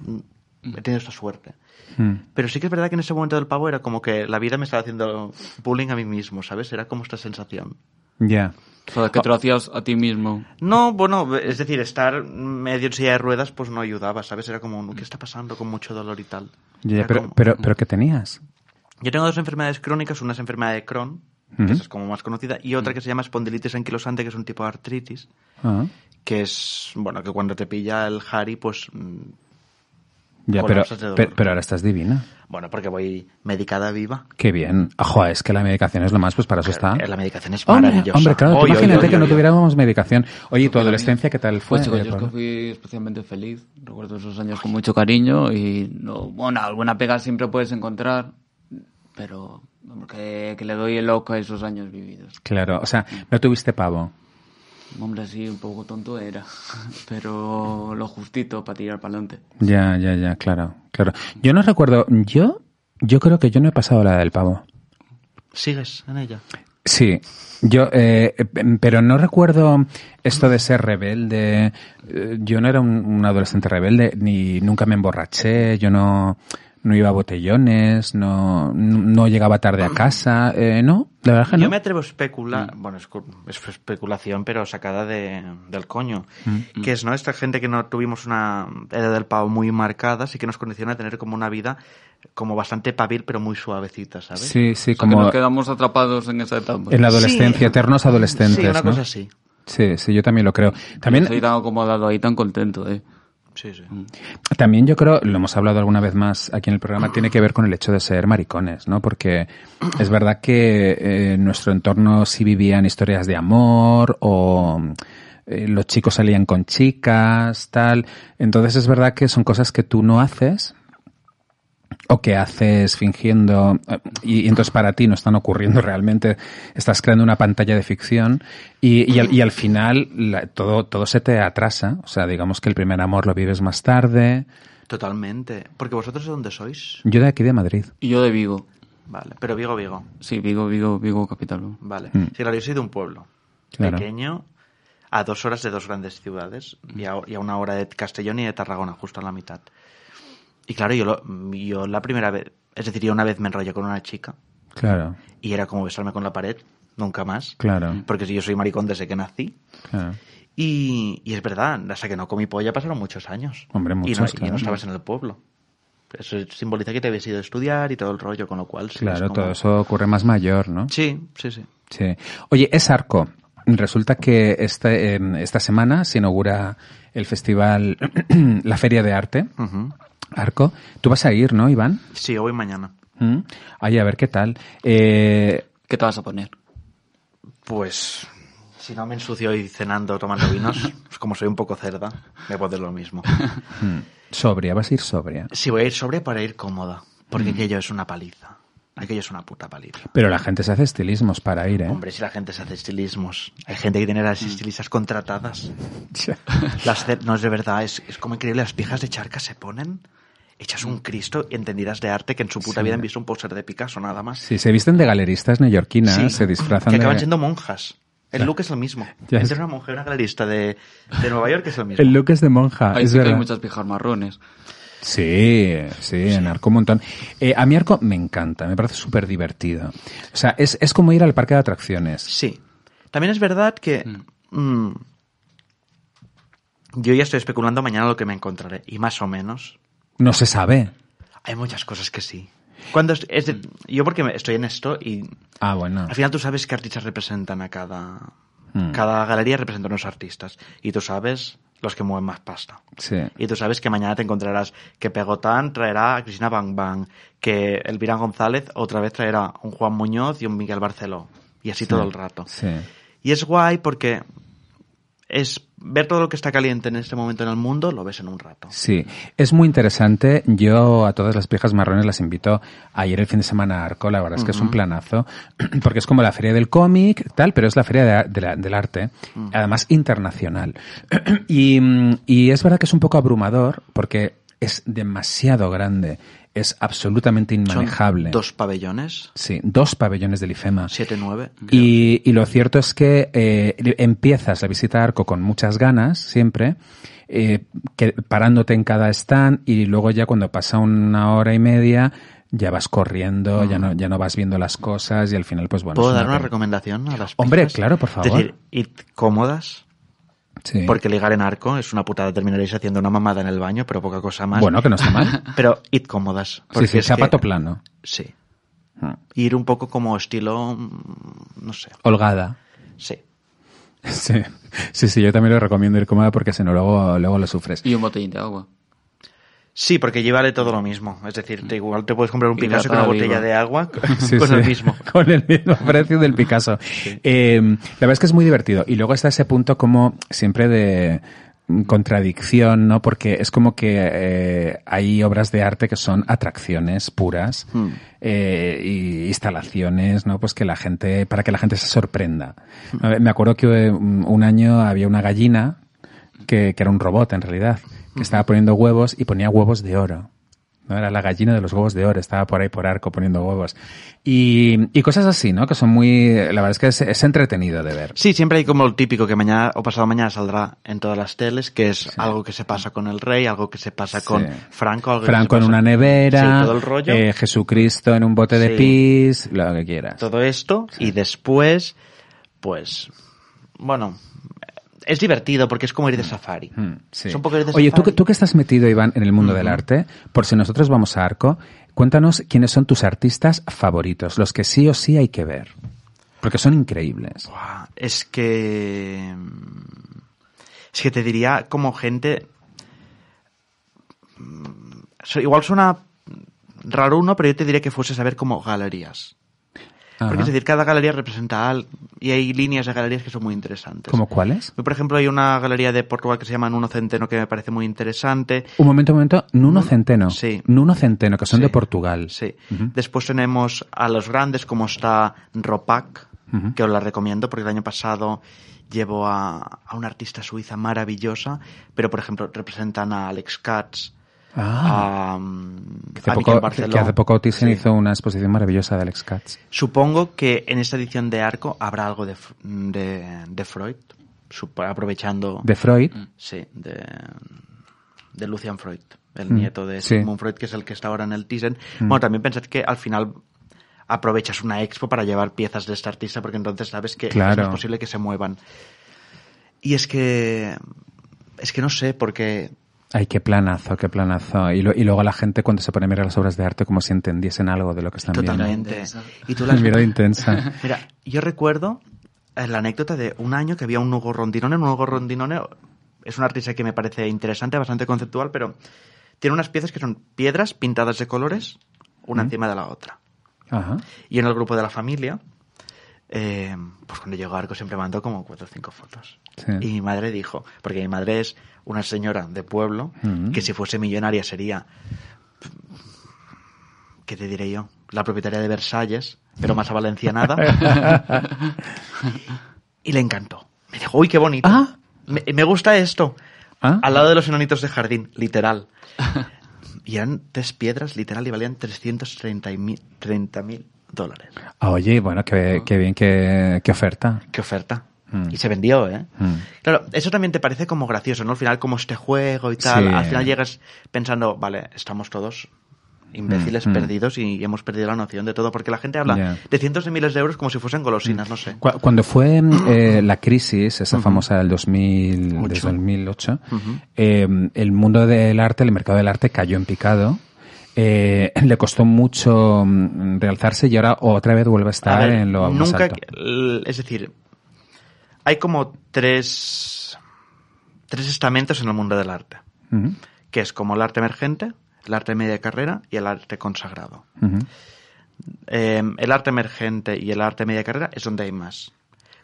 He tenido esta suerte. Mm. Pero sí que es verdad que en ese momento del pavo era como que la vida me estaba haciendo bullying a mí mismo, ¿sabes? Era como esta sensación. Ya. O sea, que te lo hacías a ti mismo. No, bueno, es decir, estar medio en silla de ruedas pues no ayudaba, ¿sabes? Era como, ¿qué está pasando? Con mucho dolor y tal. Ya, pero, como- pero, pero ¿qué tenías? Yo tengo dos enfermedades crónicas, una es enfermedad de Crohn, Que esa es como más conocida, y otra que se llama espondilitis anquilosante, que es un tipo de artritis, Ah. que es, bueno, que cuando te pilla el Harry, pues, mm, Ya, pero, pero, pero ahora estás divina. bueno, porque voy medicada viva. Qué bien. Ojo, es que la medicación es lo más, pues para eso está. Eh, La medicación es Hombre, maravillosa. hombre, claro, tú Oy, oy, imagínate oy, que no oy, oy. tuviéramos medicación. Oye, ¿y tu adolescencia qué tal fue? Pues chicos, yo es que fui especialmente feliz. Recuerdo esos años con mucho cariño y no, bueno, alguna pega siempre puedes encontrar, pero que, que le doy el loco a esos años vividos. Claro, o sea, no tuviste pavo. Hombre, sí, un poco tonto era, pero lo justito para tirar para adelante. Ya, ya, ya, claro, claro. Yo no recuerdo, yo Yo creo que yo no he pasado la del pavo. ¿Sigues en ella? Sí, yo, eh, pero no recuerdo esto de ser rebelde. Eh, Yo no era un, un adolescente rebelde, ni nunca me emborraché, yo no, no iba a botellones, no, no llegaba tarde a casa, eh, no, la verdad que no. Yo me atrevo a especular, bueno, es, cu- es especulación, pero sacada de, del coño, Mm. que es, ¿no? Esta gente que no tuvimos una edad del pavo muy marcada, sí que nos condiciona a tener como una vida como bastante pavil, pero muy suavecita, ¿sabes? Sí, sí, O sea, que como nos quedamos atrapados en esa etapa. en la adolescencia, Sí. eternos adolescentes, Sí, una ¿no? cosa así. Sí, sí, yo también lo creo. También También, estoy tan acomodado ahí, tan contento, eh. Sí, sí. También yo creo, lo hemos hablado alguna vez más aquí en el programa, tiene que ver con el hecho de ser maricones, ¿no? Porque es verdad que eh, en nuestro entorno sí vivían historias de amor o eh, los chicos salían con chicas, tal. Entonces es verdad que son cosas que tú no haces o que haces fingiendo y, y entonces para ti no están ocurriendo realmente, estás creando una pantalla de ficción y, y, al, y al final la- todo, todo se te atrasa, o sea, digamos que el primer amor lo vives más tarde. Totalmente. Porque vosotros de dónde sois? Yo de aquí de Madrid. Y yo de Vigo. Vale, pero Vigo, Vigo. Sí, Vigo, Vigo, Vigo capital. ¿no? Vale. Mm. Sí, claro, yo soy de un pueblo Claro. pequeño, a dos horas de dos grandes ciudades y, a, y a una hora de Castellón y de Tarragona, justo a la mitad. Y claro, yo, lo- yo la primera vez, es decir, yo una vez me enrollé con una chica Claro, y era como besarme con la pared, nunca más. claro, Porque si yo soy maricón desde que nací. claro. Y, y es verdad, hasta que no comí polla pasaron muchos años. Hombre, y no, muchos, y no estabas en el pueblo. Eso simboliza que te habías ido a estudiar y todo el rollo, con lo cual... sí, es Claro, como- todo eso ocurre más mayor, ¿no? Sí, sí, sí. Sí. Oye, es Arco. Resulta que esta, eh, esta semana se inaugura el festival, la Feria de Arte. Arco. Tú vas a ir, ¿no, Iván? Sí, voy mañana. ¿Mm? Ay, a ver qué tal. Eh, ¿Qué te vas a poner? Pues si no me ensucio hoy cenando tomando vinos, pues como soy un poco cerda, me puedo hacer lo mismo. mm, sobria, vas a ir sobria. Si voy a ir sobre para ir cómoda, Mm. porque aquello es una paliza. Aquello es una puta paliza. Pero la gente se hace estilismos para ir, ¿eh? Hombre, si la gente se hace estilismos. Hay gente que tiene Mm. las estilistas contratadas. Las no es de verdad, es, es como increíble. Las pijas de charca se ponen, echas un Cristo y entendidas de arte que en su puta Sí. vida han visto un póster de Picasso nada más. Sí, se visten de galeristas neoyorquinas, Sí, se disfrazan que de... acaban siendo monjas. El look es el mismo. Ya Entre es- una monja y una galerista de, de Nueva York es el mismo. El look es de monja, Ahí es sí que hay verdad. muchas pijas marrones. Sí, sí, en Arco un montón. Eh, a mí Arco me encanta, me parece súper divertido. O sea, es, es como ir al parque de atracciones. Sí. También es verdad que mm, yo ya estoy especulando mañana lo que me encontraré. Y más o menos No se sabe. hay muchas cosas que sí. Cuando es de- yo porque estoy en esto y Ah, bueno. al final tú sabes qué artistas representan a cada... Mm. Cada galería representa unos artistas. Y tú sabes los que mueven más pasta. Sí. Y tú sabes que mañana te encontrarás que Pegotán traerá a Cristina Bang Bang, que Elvira González otra vez traerá un Juan Muñoz y un Miguel Barceló. Y así todo el rato. Sí. Y es guay porque es ver todo lo que está caliente en este momento en el mundo, lo ves en un rato. Sí, es muy interesante. Yo a todas las viejas marrones las invito a ir el fin de semana a Arco. La verdad es que es un planazo, porque es como la feria del cómic, tal, pero es la feria de- de la- del arte, además internacional. y, y es verdad que es un poco abrumador, porque es demasiado grande, es absolutamente Son inmanejable. dos pabellones, Sí, dos pabellones del IFEMA. 7-9. Y, y lo cierto es que eh, empiezas la visita a Arco con muchas ganas, siempre, eh, que, parándote en cada stand y luego ya cuando pasa una hora y media ya vas corriendo, ya, no, ya no vas viendo las cosas y al final pues bueno. ¿Puedo dar una recomendación a las Hombre, pijas? claro, por favor. Es decir, id cómodas, Sí. porque ligar en arco es una putada. Terminaréis haciendo una mamada en el baño, pero poca cosa más. Bueno, que no está mal. Pero id cómodas. sí, porque sí, es zapato que- plano. Sí. Mm. Ir un poco como estilo, mm, no sé. Holgada. Sí. Sí. sí, sí, yo también lo recomiendo ir cómoda porque si no luego, luego lo sufres. Y un botellín de agua. Sí, porque allí vale todo lo mismo. Es decir, te, igual te puedes comprar un Picasso con una viva. botella de agua Sí, con sí, el mismo. Con el mismo precio del Picasso. Eh, la verdad es que es muy divertido. Y luego está ese punto como siempre de mm, contradicción, ¿no? Porque es como que eh, hay obras de arte que son atracciones puras Hmm. eh, y instalaciones, ¿no? Pues que la gente, para que la gente se sorprenda. Ver, Me acuerdo que un un año había una gallina que, que era un robot en realidad, que estaba poniendo huevos y ponía huevos de oro. ¿no? Era la gallina de los huevos de oro, estaba por ahí por arco poniendo huevos. Y, y cosas así, ¿no? Que son muy... La verdad es que es, es entretenido de ver. Sí, siempre hay como el típico que mañana o pasado mañana saldrá en todas las teles, que es algo que se pasa con el rey, algo que se pasa con Sí. Franco, algo Franco que en una nevera, Sí, todo el rollo. eh, Jesucristo en un bote de Sí. pis, lo que quieras. todo esto y después, pues, bueno, es divertido porque es como ir de safari. Mm, sí. Es un poco ir de Oye, tú, que- safari. tú que estás metido, Iván, en el mundo del arte, por si nosotros vamos a Arco, cuéntanos quiénes son tus artistas favoritos, los que sí o sí hay que ver. Porque son increíbles. Buah, Es que... Es que te diría como gente... mm, Igual suena raro uno, pero yo te diría que fuese a ver como galerías. Porque Ajá. es decir, cada galería representa algo y hay líneas de galerías que son muy interesantes. ¿Cómo cuáles? Por ejemplo, hay una galería de Portugal que se llama Nuno Centeno que me parece muy interesante. Un momento, un momento. Nuno Centeno. sí. Nuno Centeno, que son Sí. de Portugal. Sí. Después tenemos a los grandes como está Ropac, que os la recomiendo porque el año pasado llevo a, a una artista suiza maravillosa, pero por ejemplo representan a Alex Katz, Ah, a, mm, que hace a poco, que Barceló. hace poco Thyssen Sí. hizo una exposición maravillosa de Alex Katz. Supongo que en esta edición de Arco habrá algo de, de, de Freud, aprovechando... De Freud. Sí, de, de Lucian Freud, el Mm, nieto de sí. Sigmund Freud, que es el que está ahora en el Thyssen. Mm. Bueno, también pensad que al final aprovechas una expo para llevar piezas de este artista, porque entonces sabes que Claro. es posible que se muevan. Y es que... Es que no sé, porque... Ay, qué planazo, qué planazo. Y, lo- y luego la gente cuando se pone a mirar las obras de arte como si entendiesen algo de lo que están Totalmente. Intensa. Y tú viendo. las Mirada intensa. Mira, yo recuerdo eh, la anécdota de un año que había un Hugo Rondinone. Un Hugo Rondinone es un artista que me parece interesante, bastante conceptual, pero tiene unas piezas que son piedras pintadas de colores, una Mm. encima de la otra. Ajá. Y en el grupo de la familia, eh, pues cuando llegó Arco siempre mandó como cuatro o cinco fotos. Sí. Y mi madre dijo, porque mi madre es una señora de pueblo, que si fuese millonaria sería, ¿qué te diré yo? La propietaria de Versalles, pero más a valencianada. y le encantó. Me dijo, uy, qué bonito. Ah. Me, me gusta esto. Ah. Al lado de los enanitos de jardín, literal. y eran tres piedras, literal, y valían 330 mil dólares. Ah, Oye, bueno, qué, qué bien, qué, qué oferta. Qué oferta. Mm. Y se vendió, ¿eh? Mm. Claro, eso también te parece como gracioso, ¿no? Al final, como este juego y tal, Sí. al final llegas pensando, vale, estamos todos imbéciles Mm, mm. perdidos y hemos perdido la noción de todo, porque la gente habla de cientos de miles de euros como si fuesen golosinas, no sé. Cu- Cuando fue eh, la crisis, esa famosa del 2000, Ocho. del 2008, Ujú. eh, el mundo del arte, el mercado del arte cayó en picado. Eh, le costó mucho mm, realzarse y ahora otra vez vuelve a estar A ver, en lo más nunca, alto. es decir, hay como tres, tres estamentos en el mundo del arte, que es como el arte emergente, el arte de media carrera y el arte consagrado. Eh, el arte emergente y el arte de media carrera es donde hay más.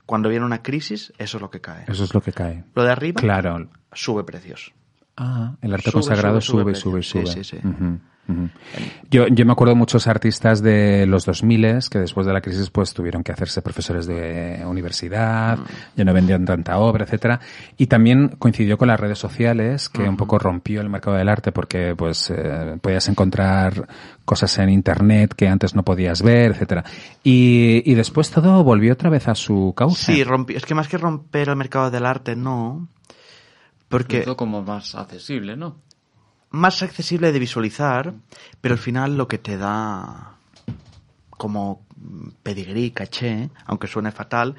Cuando viene una crisis, eso es lo que cae. Eso es lo que cae. Lo de arriba Claro. sube precios. Ah, el arte Sube, consagrado sube, sube, sube sube, sube. Sí, sí, sí. Yo, yo me acuerdo de muchos artistas de los 2000 que después de la crisis pues tuvieron que hacerse profesores de universidad, ya no vendían tanta obra, etcétera. Y también coincidió con las redes sociales, que un poco rompió el mercado del arte porque pues eh, podías encontrar cosas en internet que antes no podías ver, etcétera. Y, y después todo volvió otra vez a su cauce. Sí, rompi- es que más que romper el mercado del arte, no. Porque Hizo como más accesible, ¿no? Más accesible de visualizar, pero al final lo que te da como pedigrí, caché, aunque suene fatal,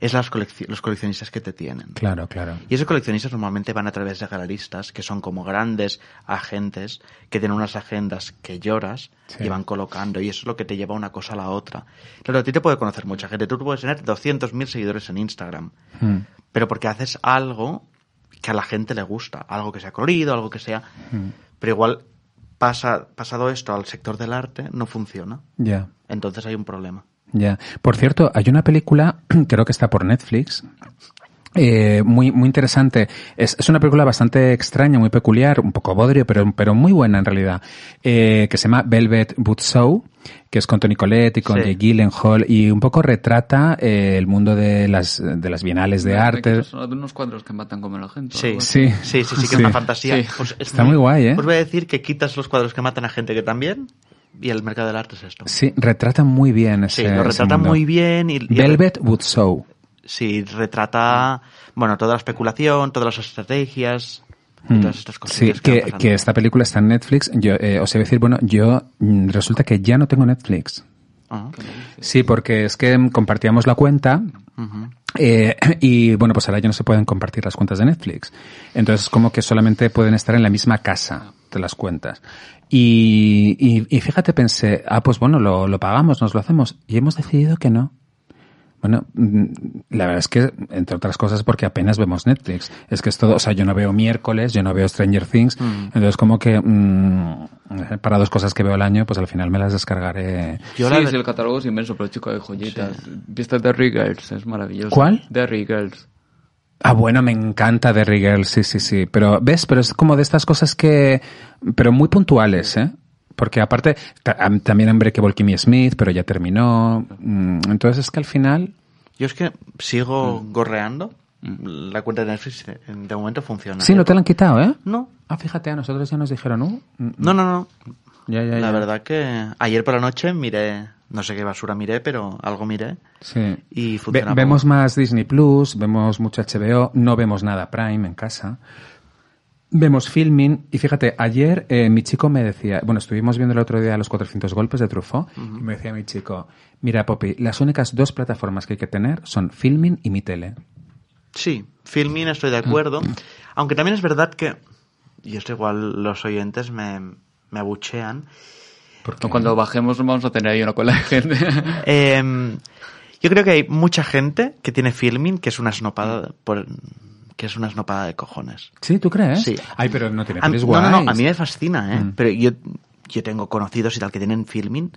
es las colecci- los coleccionistas que te tienen. Claro, claro. Y esos coleccionistas normalmente van a través de galeristas, que son como grandes agentes, que tienen unas agendas que lloras Sí. y van colocando, y eso es lo que te lleva una cosa a la otra. Claro, a ti te puede conocer mucha gente, tú puedes tener 200.000 seguidores en Instagram, Mm. pero porque haces algo que a la gente le gusta, algo que sea colorido, algo que sea... Mm. Pero igual, pasa, pasado esto al sector del arte, no funciona. Ya. Entonces hay un problema. Ya. Por cierto, hay una película, creo que está por Netflix, eh, muy, muy interesante. Es, es una película bastante extraña, muy peculiar, un poco bodrio, pero, pero muy buena en realidad, eh, que se llama Velvet Buzzsaw. Que es con Tony Collette y con Sí. Jake Gyllenhaal y un poco retrata eh, el mundo de las, de las bienales de arte. Son unos cuadros que matan como la gente. Sí. Sí. sí, sí, sí, que Sí. es una fantasía. Sí. Pues es Está muy guay, ¿eh? Os voy a decir que quitas los cuadros que matan a gente que también y el mercado del arte es esto. Sí, retrata muy bien ese Sí, lo retrata muy bien y, y Velvet Wood Show. Sí, retrata, bueno, toda la especulación, todas las estrategias y todas estas cosas. Mm. Sí, que, que esta película está en Netflix. Yo eh, os iba a decir, bueno, yo mm, resulta que ya no tengo Netflix. Sí, porque es que mm, compartíamos la cuenta eh, y bueno, pues ahora ya no se pueden compartir las cuentas de Netflix. Entonces, como que solamente pueden estar en la misma casa de las cuentas. Y, y, y fíjate, pensé, ah, pues bueno, lo, lo pagamos, nos lo hacemos. Y hemos decidido que no. Bueno, mm, la verdad es que, entre otras cosas, porque apenas vemos Netflix. Es que es todo, o sea, yo no veo miércoles, yo no veo Stranger Things, entonces como que mm, para dos cosas que veo al año, pues al final me las descargaré. Yo sí, la- sí, el catálogo es inmenso, pero chico, hay joyitas. ¿Viste Derry Girls? Es maravilloso. ¿Cuál? Derry Girls. Ah, bueno, me encanta Derry Girl, sí, sí, sí. Pero, ¿ves? Pero es como de estas cosas que... Pero muy puntuales, ¿eh? Porque aparte, ta- am- también Unbreakable Kimmy Smith, pero ya terminó. Mm, Entonces es que al final... Yo es que sigo Mm. gorreando. La cuenta de Netflix eh, de momento funciona. Sí, no te la han quitado, ¿eh? No, Ah, fíjate, a nosotros ya nos dijeron, ¿no? Mm, no, no, no. Ya, ya, La ya. verdad que ayer por la noche miré, no sé qué basura miré, pero algo miré. Sí. Y Ve- funcionaba. vemos más Disney Plus, vemos mucho HBO, no vemos nada Prime en casa. Vemos filming y fíjate, ayer eh, mi chico me decía, bueno, estuvimos viendo el otro día los 400 golpes de Truffaut y me decía mi chico, mira Poppy, las únicas dos plataformas que hay que tener son filming y mi tele. Sí, filming estoy de acuerdo. Aunque también es verdad que, y esto igual los oyentes me, me abuchean, O Cuando bajemos vamos a tener ahí una cola de gente. Em, yo creo que hay mucha gente que tiene filming que es una snopada por, que es una snopada de cojones. ¿Sí? ¿Tú crees? Sí. Ay, pero no tiene A no, no, no, a mí me fascina, ¿eh? Mm. Pero yo, yo tengo conocidos y tal que tienen filming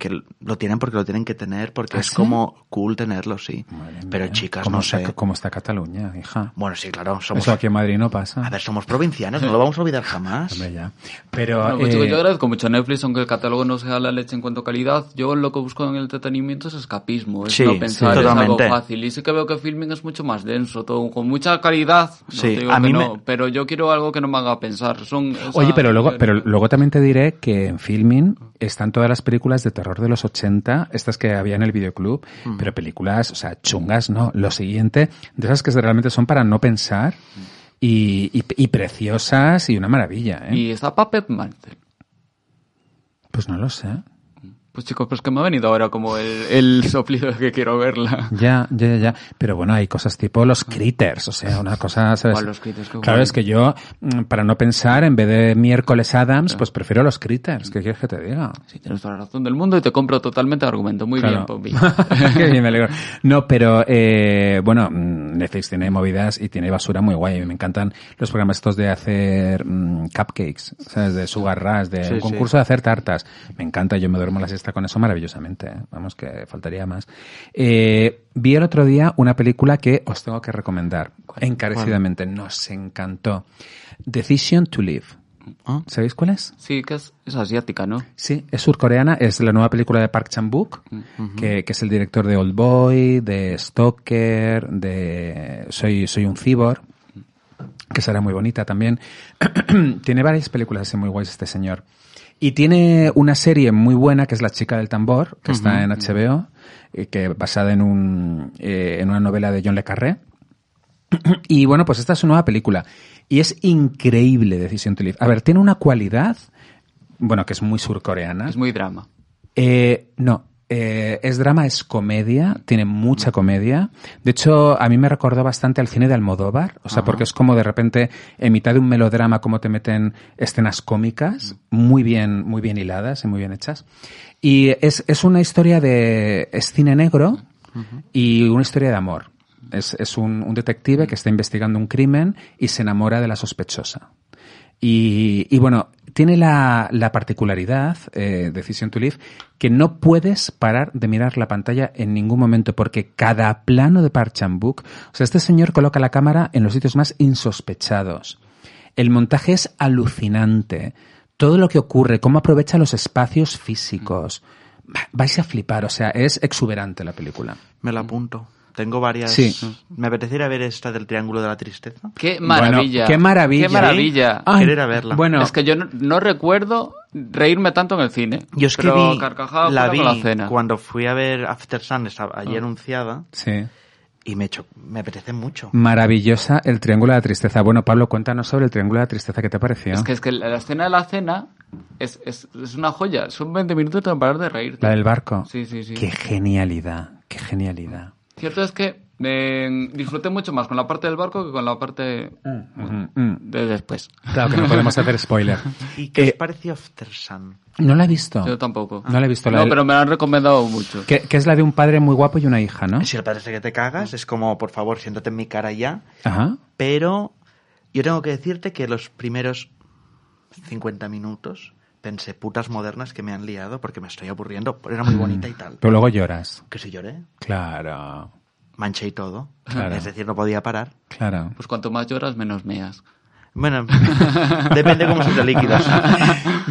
que lo tienen porque lo tienen que tener, porque ¿Ah, es sí? como cool tenerlo, sí. Madre Pero mía, chicas, ¿Cómo no está, sé. ¿Cómo está Cataluña, hija? Bueno, sí, claro, somos... Eso aquí en Madrid no pasa. A ver, somos provincianos, no lo vamos a olvidar jamás. Hombre, ya. Pero... Bueno, pues, eh, yo agradezco mucho a Netflix, aunque el catálogo no sea la leche en cuanto a calidad. Yo lo que busco en el entretenimiento es escapismo, es Sí, no sí, pensar, es totalmente. algo fácil. Y sí que veo que filming es mucho más denso, todo con mucha calidad. No Sí, digo a que mí no, me- pero yo quiero algo que no me haga pensar. Son Oye, pero luego, pero luego también te diré que en filming están todas las películas de terror de los 80, estas que había en el videoclub, pero películas, o sea, chungas, ¿no? Lo siguiente, de esas que realmente son para no pensar y, y- y preciosas y una maravilla, ¿eh? Y está Puppet Master. Pues no lo sé. Pues chicos, pues que me ha venido ahora como el, el soplido de que quiero verla. Ya, ya, ya, ya. Pero bueno, hay cosas tipo los critters, o sea, una cosa, ¿sabes? Los critters, claro, guay. es que yo, mm, para no pensar, en vez de miércoles Adams, pues prefiero los critters. ¿Qué quieres que te diga? Sí, tienes toda la razón del mundo y te compro totalmente el argumento. Muy bien. Poppy. Qué bien, me alegro. No, pero eh, bueno, mm, Netflix tiene movidas y tiene basura muy guay. Me encantan los programas estos de hacer mm, cupcakes, ¿sabes? De sugar rush, de Sí, un sí. concurso de hacer tartas. Me encanta, yo me duermo la siesta con eso maravillosamente. ¿eh? Vamos, que faltaría más. Eh, vi el otro día una película que os tengo que recomendar encarecidamente. Nos encantó. Decision to Live. Ah. ¿Sabéis cuál es? Sí, que es, es asiática, ¿no? Sí, es surcoreana, es la nueva película de Park Chan-wook, que, que es el director de Old Boy, de Stalker, de Soy, Soy un Cibor, que será muy bonita también. tiene varias películas así muy guays este señor. Y tiene una serie muy buena que es La chica del tambor, que está en HBO, eh, que basada en un eh, en una novela de John le Carré. Y bueno, pues esta es su nueva película. Y es increíble Decisión to Live. A ver, tiene una cualidad, bueno, que es muy surcoreana. Es muy drama. Eh, no, eh, es drama, es comedia, tiene mucha comedia. De hecho, a mí me recordó bastante al cine de Almodóvar, o sea, porque es como de repente, en mitad de un melodrama, como te meten escenas cómicas, muy bien, muy bien hiladas y muy bien hechas. Y es, es una historia de, es cine negro y una historia de amor. Es, es un, un detective que está investigando un crimen y se enamora de la sospechosa. Y, y bueno, tiene la, la particularidad, eh, Decision to Live, que no puedes parar de mirar la pantalla en ningún momento, porque cada plano de Park Chan-wook, o sea, este señor coloca la cámara en los sitios más insospechados. El montaje es alucinante. todo lo que ocurre, cómo aprovecha los espacios físicos. Va- Vais a flipar, o sea, es exuberante la película. Me lo apunto. Tengo varias. Sí. Me apetecería ver esta del Triángulo de la Tristeza. ¡Qué maravilla! Bueno, qué maravilla. ¡Qué maravilla! Ay, ir a verla. Bueno, Es que yo no, no recuerdo reírme tanto en el cine. Yo es que pero vi, carcajada la vi con la cena. cuando fui a ver After Sun, estaba allí Ah. anunciada, sí. y me, cho- me apetece mucho. Maravillosa el Triángulo de la Tristeza. Bueno, Pablo, cuéntanos sobre el Triángulo de la Tristeza. ¿Qué te pareció? Es que, es que la escena de la cena es, es, es una joya. Son 20 minutos no parar de reírte. La del barco. Sí, sí, sí. Qué genialidad, qué genialidad. Cierto es que eh, disfruté mucho más con la parte del barco que con la parte Mm. de después. Claro que no podemos hacer spoiler. ¿Y qué Eh, os pareció After Sun? no la he visto. Yo tampoco. No la he visto. La No, del- pero me la han recomendado mucho. que, que es la de un padre muy guapo y una hija, ¿no? Si el padre se que te cagas, es como, por favor, siéntate en mi cara ya. Ajá. Pero yo tengo que decirte que los primeros 50 minutos pensé, putas modernas que me han liado porque me estoy aburriendo. Era muy bonita y tal. Pero luego lloras. Que si lloré, Claro, manché y todo. Claro. Es decir, no podía parar. claro. Pues cuanto más lloras, menos meas. Bueno, depende cómo son de líquidos.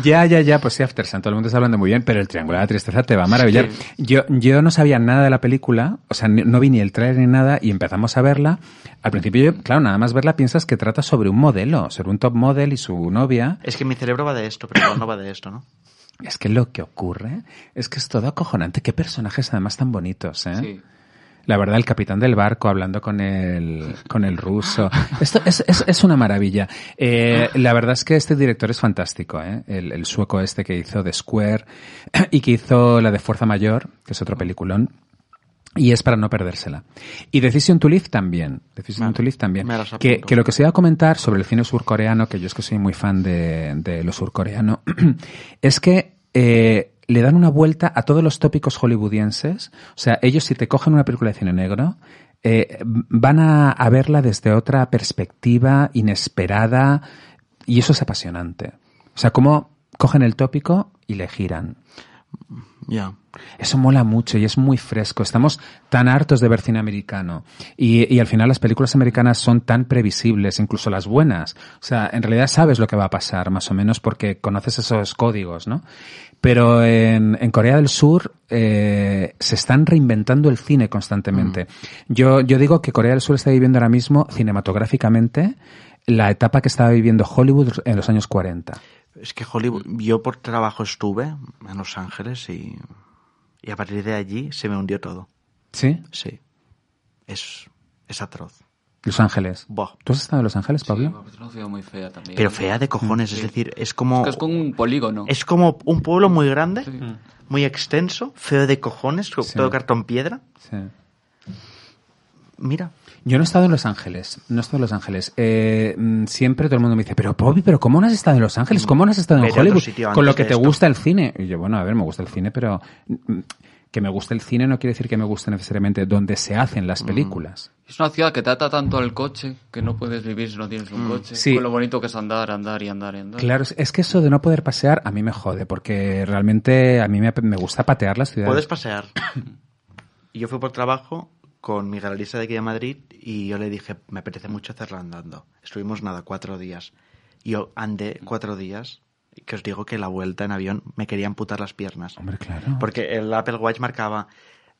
Ya, ya, ya, pues sí, After Sun, todo el mundo está hablando muy bien, pero el Triángulo de la Tristeza te va a maravillar. Yo, yo no sabía nada de la película, o sea, no vi ni el trailer ni nada, y empezamos a verla. Al principio, yo, claro, nada más verla piensas que trata sobre un modelo, sobre un top model y su novia. Es que mi cerebro va de esto, pero no va de esto, ¿no? Es que lo que ocurre es que es todo acojonante. Qué personajes además tan bonitos, ¿eh? Sí. La verdad, el capitán del barco hablando con el, con el ruso. Esto es, es, es una maravilla. Eh, la verdad es que este director es fantástico, ¿eh? El, el sueco este que hizo The Square y que hizo la de Fuerza Mayor, que es otro peliculón. Y es para no perdérsela. Y Decision to Live también. Decision Vale, to Live también. Que, que lo que se iba a comentar sobre el cine surcoreano, que yo es que soy muy fan de, de lo surcoreano, es que eh, le dan una vuelta a todos los tópicos hollywoodienses. O sea, ellos si te cogen una película de cine negro, eh, van a, a verla desde otra perspectiva inesperada y eso es apasionante. O sea, cómo cogen el tópico y le giran. Ya. Eso mola mucho y es muy fresco. Estamos tan hartos de ver cine americano. Y, y al final las películas americanas son tan previsibles, incluso las buenas. O sea, en realidad sabes lo que va a pasar, más o menos, porque conoces esos códigos, ¿no? Pero en, en Corea del Sur eh, se están reinventando el cine constantemente. Yo, yo digo que Corea del Sur está viviendo ahora mismo cinematográficamente la etapa que estaba viviendo Hollywood en los años 40. Es que Hollywood, yo por trabajo estuve en Los Ángeles y, y a partir de allí se me hundió todo. ¿Sí? Sí. Es, es atroz. Los Ángeles. Buah. ¿Tú has estado en Los Ángeles, Pablo? una ciudad muy fea también. Pero fea de cojones, es decir, es como, Es que es como un polígono. es como un pueblo muy grande, Sí. muy extenso, feo de cojones, Sí. todo cartón piedra. Sí. Mira, Yo no he estado en Los Ángeles, no he estado en Los Ángeles. Eh, mm, siempre todo el mundo me dice, pero Bobby, ¿pero cómo no has estado en Los Ángeles? ¿Cómo no has estado en Hollywood? sitio Con lo que te esto". gusta el cine. Y yo, bueno, a ver, me gusta el cine, pero mm, que me guste el cine no quiere decir que me guste necesariamente donde se hacen las películas. Es una ciudad que trata tanto al coche que no puedes vivir si no tienes un coche. Sí. Con lo bonito que es andar, andar y andar y andar. Claro, es- que eso de no poder pasear a mí me jode, porque realmente a mí me, me gusta patear las ciudades. puedes pasear. Yo fui por trabajo con mi galerista de aquí de Madrid y yo le dije, me apetece mucho hacerlo andando. Estuvimos nada, cuatro días. Y yo andé cuatro días, que os digo que la vuelta en avión me quería amputar las piernas. Hombre, claro. Porque el Apple Watch marcaba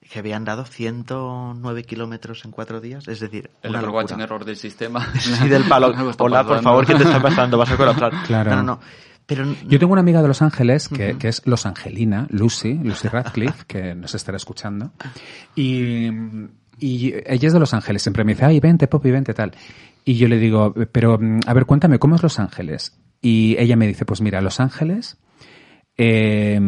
que habían dado 109 kilómetros en cuatro días. Es decir, El una Apple locura. Watch en error del sistema. Sí, del palo. Hola, por favor, ¿qué te está pasando? Vas a colapsar. Claro. No, no, no. Pero Yo tengo una amiga de Los Ángeles que, que es Los Angelina, Lucy, Lucy Radcliffe, que nos estará escuchando. Y, y ella es de Los Ángeles. Siempre me dice, ay, vente, Poppy, vente, tal. Y yo le digo, pero, mm, a ver, cuéntame, ¿cómo es Los Ángeles? Y ella me dice, pues mira, Los Ángeles, eh,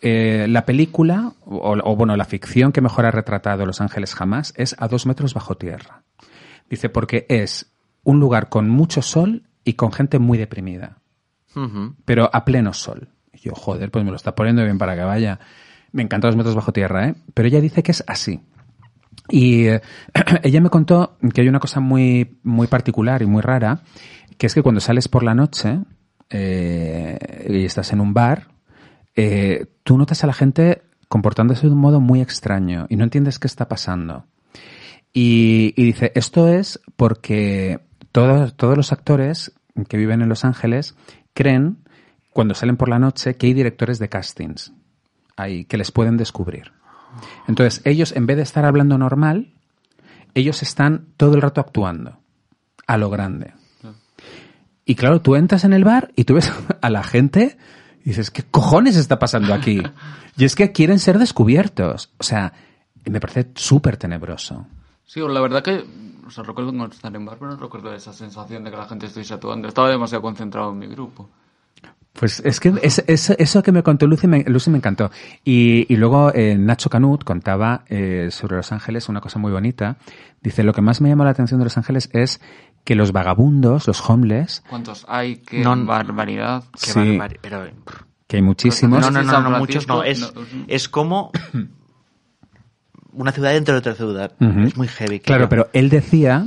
eh, la película, o, o, bueno, la ficción que mejor ha retratado Los Ángeles jamás es a dos metros bajo tierra. Dice, porque es un lugar con mucho sol y con gente muy deprimida pero a pleno sol. Y yo, joder, pues me lo está poniendo bien para que vaya. Me encantan los metros bajo tierra, ¿eh? Pero ella dice que es así. Y eh, ella me contó que hay una cosa muy, muy particular y muy rara, que es que cuando sales por la noche eh, y estás en un bar, eh, tú notas a la gente comportándose de un modo muy extraño y no entiendes qué está pasando. Y, dice, esto es porque todos, todos los actores que viven en Los Ángeles creen cuando salen por la noche, que hay directores de castings ahí que les pueden descubrir. Entonces, ellos, en vez de estar hablando normal, ellos están todo el rato actuando a lo grande. Y claro, tú entras en el bar y tú ves a la gente y dices, ¿qué cojones está pasando aquí? Y es que quieren ser descubiertos. O sea, me parece súper tenebroso. Sí, la verdad que, o sea, recuerdo no estar en bar, pero no recuerdo esa sensación de que la gente estoy actuando. Estaba demasiado concentrado en mi grupo. Pues es que es, es- eso que me contó Lucy me, Lucy me encantó. Y, y luego eh, Nacho Canut contaba eh, sobre Los Ángeles una cosa muy bonita. Dice, lo que más me llamó la atención de Los Ángeles es que los vagabundos, los homeless, ¿Cuántos hay? ¡Qué No- barbaridad! Qué Sí. barbaridad, Pero, que hay muchísimos. no, no, no, no, muchos no. Es, es como una ciudad dentro de otra ciudad. Es muy heavy. Claro, pero él decía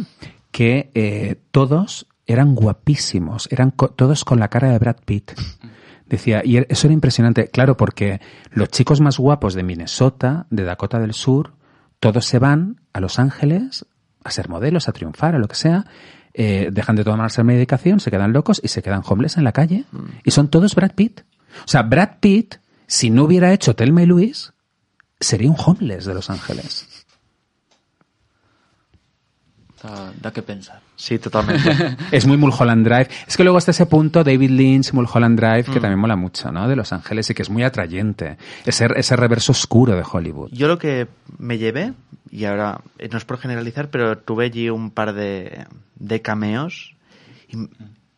que eh, todos eran guapísimos, eran co- todos con la cara de Brad Pitt. Decía, y eso era impresionante, claro, porque los chicos más guapos de Minnesota, de Dakota del Sur, todos se van a Los Ángeles a ser modelos, a triunfar, a lo que sea, eh, dejan de tomarse medicación, se quedan locos y se quedan homeless en la calle. Y son todos Brad Pitt. O sea, Brad Pitt, si no hubiera hecho Telma y Luis, sería un homeless de Los Ángeles. Da, da que pensar. Sí, totalmente. Es muy Mulholland Drive. Es que luego está ese punto, David Lynch, Mulholland Drive, que también mola mucho, ¿no? De Los Ángeles y que es muy atrayente. Ese, ese reverso oscuro de Hollywood. Yo lo que me llevé, y ahora eh, no es por generalizar, pero tuve allí un par de, de cameos y,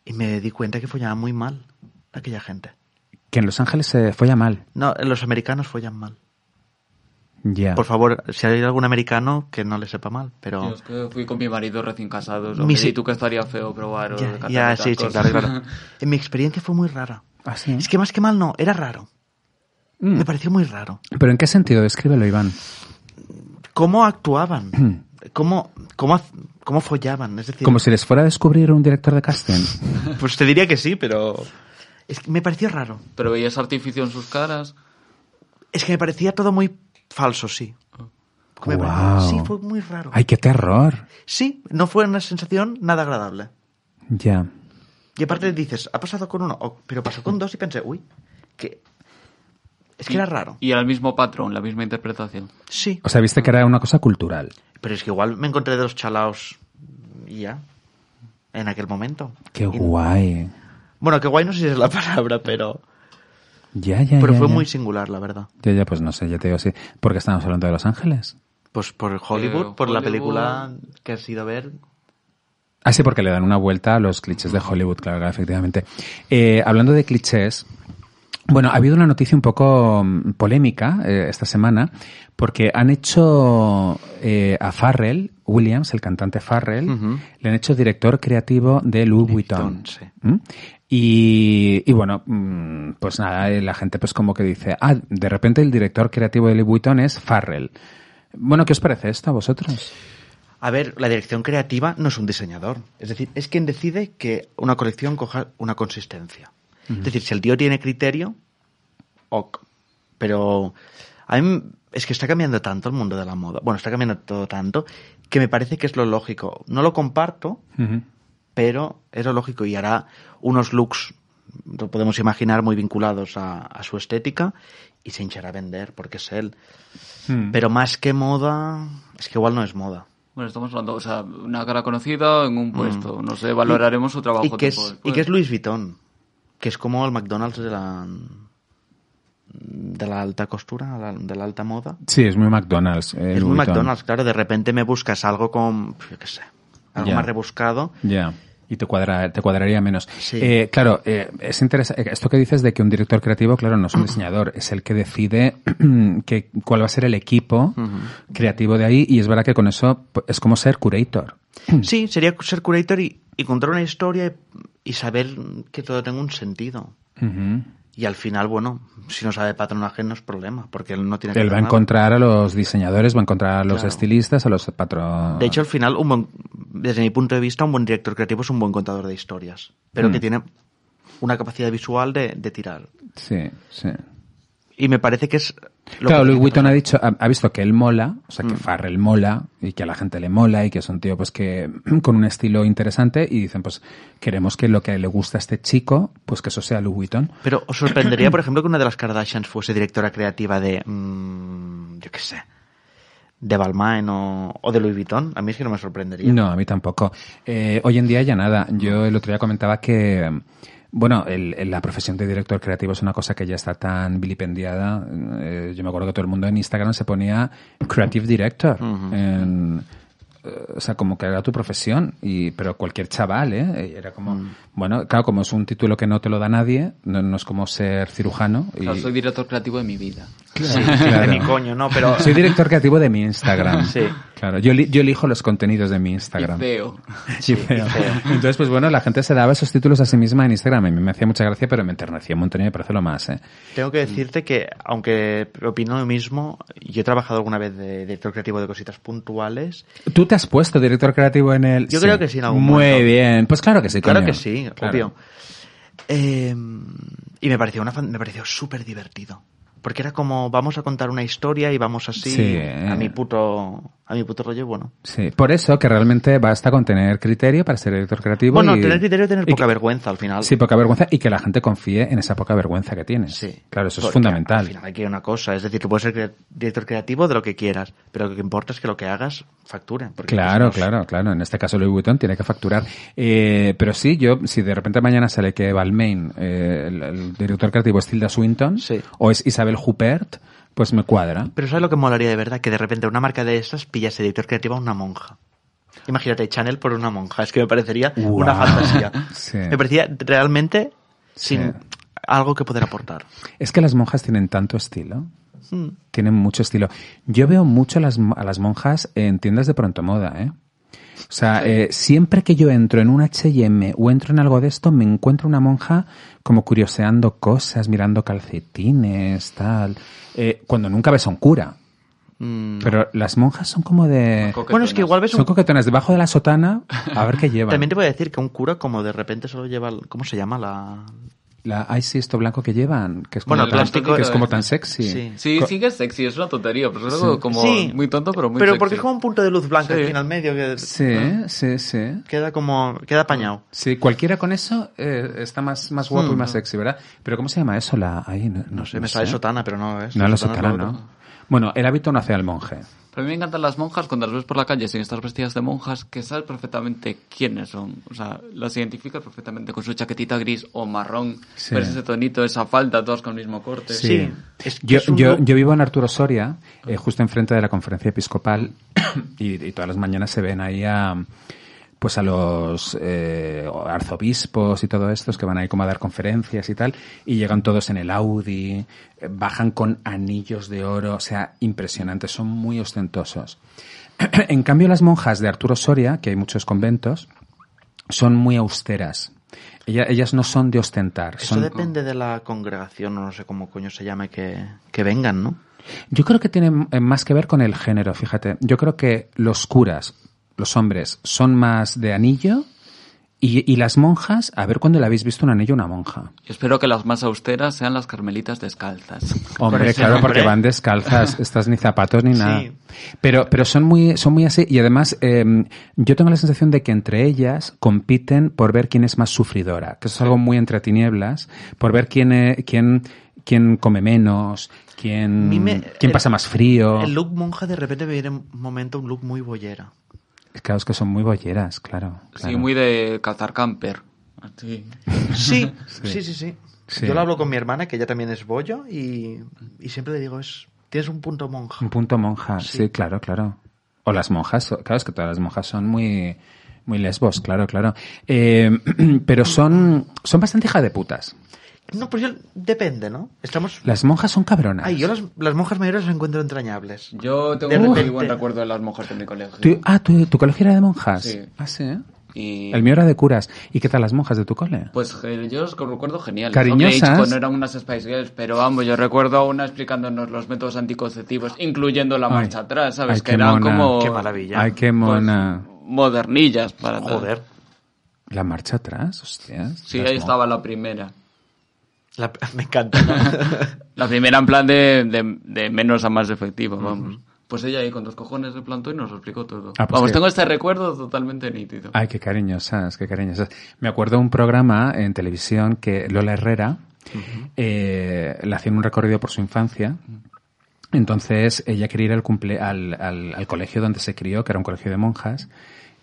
y me di cuenta que follaban muy mal aquella gente. Que en Los Ángeles se folla mal. No, los americanos follan mal. Ya. Por favor, si hay algún americano que no le sepa mal, Yo pero... es que fui con mi marido recién casado. Mi si- Y tú que estaría feo probar o Ya, ya, estas sí, claro, claro. En mi experiencia fue muy rara. ¿Ah, sí? Es que más que mal no, era raro. Mm. Me pareció muy raro. ¿Pero en qué sentido? Descríbelo, Iván. ¿Cómo actuaban? ¿Cómo, cómo, haz- cómo follaban? Es decir, Como si les fuera a descubrir un director de casting. pues te diría que sí, pero... Es que me pareció raro. Pero veías artificio en sus caras. Es que me parecía todo muy falso, sí. Me pareció- Guau. Sí, fue muy raro. ¡Ay, qué terror! Sí, no fue una sensación nada agradable. Ya. Y aparte dices, ha pasado con uno, oh, pero pasó con dos y pensé, uy, que... Es que era raro. Y era el mismo patrón, la misma interpretación. Sí, O sea, viste que era una cosa cultural. pero es que igual me encontré de los chalaos y ya, en aquel momento. ¡Qué Y- guay! Bueno, que guay no sé si es la palabra, pero... Ya, ya, Pero ya, fue ya. muy singular, la verdad. Ya, ya, pues no sé, ya te digo así. ¿Por qué estamos hablando de Los Ángeles? Pues por Hollywood, Eh, por la Hollywood. película que has ido a ver. Ah, sí, porque le dan una vuelta a los clichés de Hollywood, claro, claro, efectivamente. Eh, hablando de clichés, bueno, ha habido una noticia un poco mm, polémica eh, esta semana, porque han hecho eh, a Farrell, Williams, el cantante Farrell, le han hecho director creativo de Louis Vuitton. Sí. ¿Mm? Y, y bueno, mm, pues nada, eh, la gente pues como que dice, ah, de repente el director creativo de Louis Vuitton es Farrell. Bueno, ¿qué os parece esto a vosotros? A ver, la dirección creativa no es un diseñador. Es decir, es quien decide que una colección coja una consistencia. Es decir, si el tío tiene criterio, ok. Pero a mí es que está cambiando tanto el mundo de la moda. Bueno, está cambiando todo tanto que me parece que es lo lógico. No lo comparto, pero es lo lógico y hará unos looks, lo podemos imaginar, muy vinculados a, a su estética y se hinchará a vender porque es él. Mm. Pero más que moda, es que igual no es moda. Bueno, estamos hablando, o sea, una cara conocida en un puesto. No sé, valoraremos su trabajo y que, es, y que es Louis Vuitton, que es como el McDonald's de la de la alta costura, de la alta moda. Sí, es muy McDonald's. eh, es muy Louis Vuitton. McDonald's, claro, de repente me buscas algo con, yo qué sé, algo más rebuscado. Ya. Y te, cuadra, te cuadraría menos. Sí. Eh, claro, eh, es interesante. Esto que dices de que un director creativo, claro, no es un diseñador, es el que decide que, cuál va a ser el equipo creativo de ahí. Y es verdad que con eso pues, es como ser curator. Sí, sería ser curator y, y contar una historia y, saber que todo tenga un sentido. Y al final, bueno, si no sabe patronaje no es problema, porque él no tiene que Él va a encontrar a los diseñadores, va a encontrar a los Claro. estilistas, a los patrones. De hecho, al final, un buen- desde mi punto de vista, un buen director creativo es un buen contador de historias, pero Mm. que tiene una capacidad visual de, de tirar. Sí, sí. Y me parece que es Lo claro, que Louis Vuitton ha dicho, ha, ha visto que él mola, o sea, que Mm. Farrell mola y que a la gente le mola y que es un tío pues que con un estilo interesante y dicen pues queremos que lo que le gusta a este chico, pues que eso sea Louis Vuitton. Pero os sorprendería, por ejemplo, que una de las Kardashians fuese directora creativa de, mm, yo qué sé, de Balmain o, o de Louis Vuitton. A mí es que no me sorprendería. No, a mí tampoco. Eh, hoy en día ya nada. Yo el otro día comentaba que, bueno, el- el- la profesión de director creativo es una cosa que ya está tan vilipendiada. Eh, yo me acuerdo que todo el mundo en Instagram se ponía Creative Director. en- eh, o sea, como que era tu profesión, y, pero cualquier chaval, ¿eh? Era como, bueno, claro, como es un título que no te lo da nadie, no, no es como ser cirujano. Y, Claro, soy director creativo de mi vida. Sí, Claro. de mi coño, no, pero... Soy director creativo de mi Instagram. Sí. Claro, yo, li- yo elijo los contenidos de mi Instagram. Y feo. Sí, feo. Entonces, pues bueno, la gente se daba esos títulos a sí misma en Instagram. A mí me hacía mucha gracia, pero me enternecía un montón y me parece lo más, ¿eh? Tengo que decirte que, aunque opino lo mismo, yo he trabajado alguna vez de director creativo de cositas puntuales. ¿Tú te has puesto director creativo en el...? Yo creo que sí, en algún Muy momento. bien. Pues claro que sí, Claro coño. que sí, Claro. obvio. Eh, y me pareció una fan- me pareció súper divertido. Porque era como, vamos a contar una historia y vamos así Sí. a mi puto a mi puto rollo, bueno. Sí, por eso que realmente basta con tener criterio para ser director creativo. Bueno, y- tener criterio y tener poca que- vergüenza al final. Sí, poca vergüenza y que la gente confíe en esa poca vergüenza que tienes. Sí. Claro, eso es fundamental. Al final hay que una cosa, es decir, tú puedes ser director creativo de lo que quieras, pero lo que importa es que lo que hagas facture. Claro, claro, claro. En este caso Louis Vuitton tiene que facturar. Eh, pero sí, yo, si de repente mañana sale que Balmain, eh, el, el director creativo es Tilda Swinton, Sí. o es Isabel Huppert, pues me cuadra. Pero ¿sabes lo que molaría de verdad? Que de repente una marca de estas pillase director creativo a una monja. Imagínate, Chanel por una monja. Es que me parecería una fantasía. Sí. Me parecía realmente Sí. sin algo que poder aportar. Es que las monjas tienen tanto estilo. Mm. Tienen mucho estilo. Yo veo mucho a las, a las monjas en tiendas de pronto moda, ¿eh? O sea, eh, siempre que yo entro en un H&M o entro en algo de esto, me encuentro una monja como curioseando cosas, mirando calcetines, tal. Eh, cuando nunca ves a un cura. Mm. Pero las monjas son como de... Bueno, es que igual ves Son un... coquetonas debajo de la sotana a ver qué llevan. También te voy a decir que un cura como de repente solo lleva... el- ¿Cómo se llama la...? La, ay, sí, esto blanco que llevan, que es como, Bueno, el tan, plástico que es como tan sexy. Sí. Sí, sí que es sexy, es una tontería, pero es algo Sí. como Sí. muy tonto, pero muy Pero sexy. porque es como un punto de luz blanca Sí. aquí en el medio que Sí, sí, sí. queda como... Queda apañado. Sí, cualquiera con eso eh, está más, más guapo y más sexy, ¿verdad? Pero ¿cómo se llama eso? La, ahí, no, No sé, me sale sotana, pero no es. No, la Sotana es sotana, ¿no? Bueno, el hábito no hace al monje. Pero a mí me encantan las monjas cuando las ves por la calle sin estar vestidas de monjas, que sabes perfectamente quiénes son. O sea, las identificas perfectamente con su chaquetita gris o marrón, Sí. ves ese tonito, esa falda, todas con el mismo corte. Sí. Es que Yo, es un yo, yo vivo en Arturo Soria, eh, justo enfrente de la conferencia episcopal, y, y todas las mañanas se ven ahí a, pues a los eh, arzobispos y todo estos que van ahí como a dar conferencias y tal, y llegan todos en el Audi, eh, bajan con anillos de oro, o sea, impresionantes, son muy ostentosos. en cambio, las monjas de Arturo Soria, que hay muchos conventos, son muy austeras. Ella- ellas no son de ostentar. Eso son- depende de la congregación, o no sé cómo coño se llame, que, que vengan, ¿no? Yo creo que tiene eh, más que ver con el género, fíjate. Yo creo que los curas, los hombres, son más de anillo y, y las monjas, a ver cuándo le habéis visto un anillo a una monja. Yo espero que las más austeras sean las carmelitas descalzas. Hombre, claro, nombre. porque van descalzas, estas ni zapatos ni nada. Sí. Pero, pero son muy, son muy así y además eh, yo tengo la sensación de que entre ellas compiten por ver quién es más sufridora, que eso es algo muy entre tinieblas, por ver quién, eh, quién, quién come menos, quién, me- quién el- pasa más frío. El look monja de repente me viene un momento un look muy bollera. Claro, es que son muy bolleras, claro. Sí, muy de calzar camper. Sí, sí, sí, sí. Sí. Yo lo hablo con mi hermana, que ella también es bollo, y, y siempre le digo, es tienes un punto monja. Un punto monja, sí. Sí. claro, claro. O las monjas, claro, es que todas las monjas son muy, muy lesbos, claro, claro. Eh, pero son, son bastante hija de putas. No, pues yo, depende, ¿no? Estamos... Las monjas son cabronas. Ay, yo las, las monjas mayores las encuentro entrañables. Yo tengo un muy buen recuerdo de las monjas de mi colegio. ¿Tú- ah, ¿tu, ¿tu colegio era de monjas? Sí. Ah, sí. Y El mío era de curas. ¿Y qué tal las monjas de tu cole? Pues eh, yo los recuerdo genial. Cariñosas. no eran unas Spice Girls, pero vamos, yo recuerdo a una explicándonos los métodos anticonceptivos, incluyendo la Ay. marcha atrás, ¿sabes? Ay, que eran mona. como... Qué maravilla. Ay, qué pues, mona. modernillas para tal. Joder. La marcha atrás, hostias. Sí, ahí estaba la primera. La- me encanta. ¿no? La primera en plan de, de, de menos a más efectiva, vamos. Pues ella ahí con dos cojones se plantó y nos lo explicó todo. Ah, pues vamos, que- tengo este recuerdo totalmente nítido. Ay, qué cariñosas, qué cariñosas. Me acuerdo de un programa en televisión que Lola Herrera eh, le hacía un recorrido por su infancia. Entonces ella quería ir al, cumple, al, al, al colegio donde se crió, que era un colegio de monjas,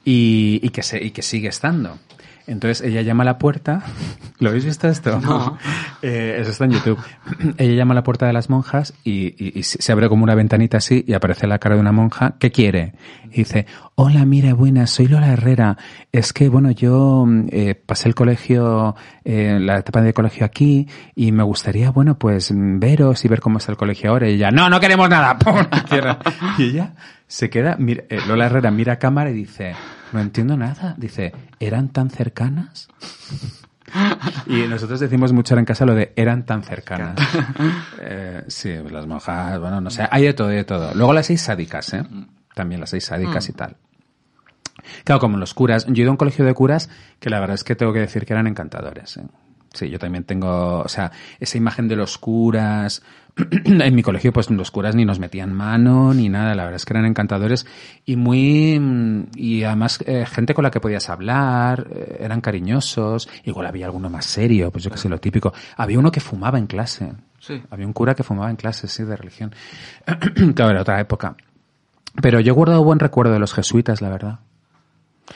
y, y que, se, y que sigue estando. Entonces ella llama a la puerta. ¿Lo habéis visto esto? No. eso está en YouTube. ella llama a la puerta de las monjas y, y- y se abre como una ventanita así y aparece la cara de una monja. ¿Qué quiere? Y dice, hola, mira, buenas, soy Lola Herrera. Es que, bueno, yo mm, eh, pasé el colegio, eh, la etapa de colegio aquí y me gustaría, bueno, pues mm, veros y ver cómo está el colegio ahora. Y ella, no, no queremos nada. Y ella se queda, mira, eh, Lola Herrera mira a cámara y dice, no entiendo nada. Dice, ¿eran tan cercanas? Y nosotros decimos mucho ahora en casa lo de eran tan cercanas. Eh, sí, pues las monjas, bueno, no sé, hay de todo, hay de todo. Luego las seis sádicas, ¿eh? También las seis sádicas y tal. Claro, como los curas. Yo he ido a un colegio de curas que la verdad es que tengo que decir que eran encantadores. ¿eh? Sí, yo también tengo, o sea, esa imagen de los curas. en mi colegio, pues los curas ni nos metían mano ni nada. La verdad es que eran encantadores y muy, mm, y además eh, gente con la que podías hablar, eh, eran cariñosos. Igual había alguno más serio, pues yo que sé, lo típico. Había uno que fumaba en clase. Sí. Había un cura que fumaba en clase, sí, de religión. claro, era otra época. Pero yo he guardado buen recuerdo de los jesuitas, la verdad.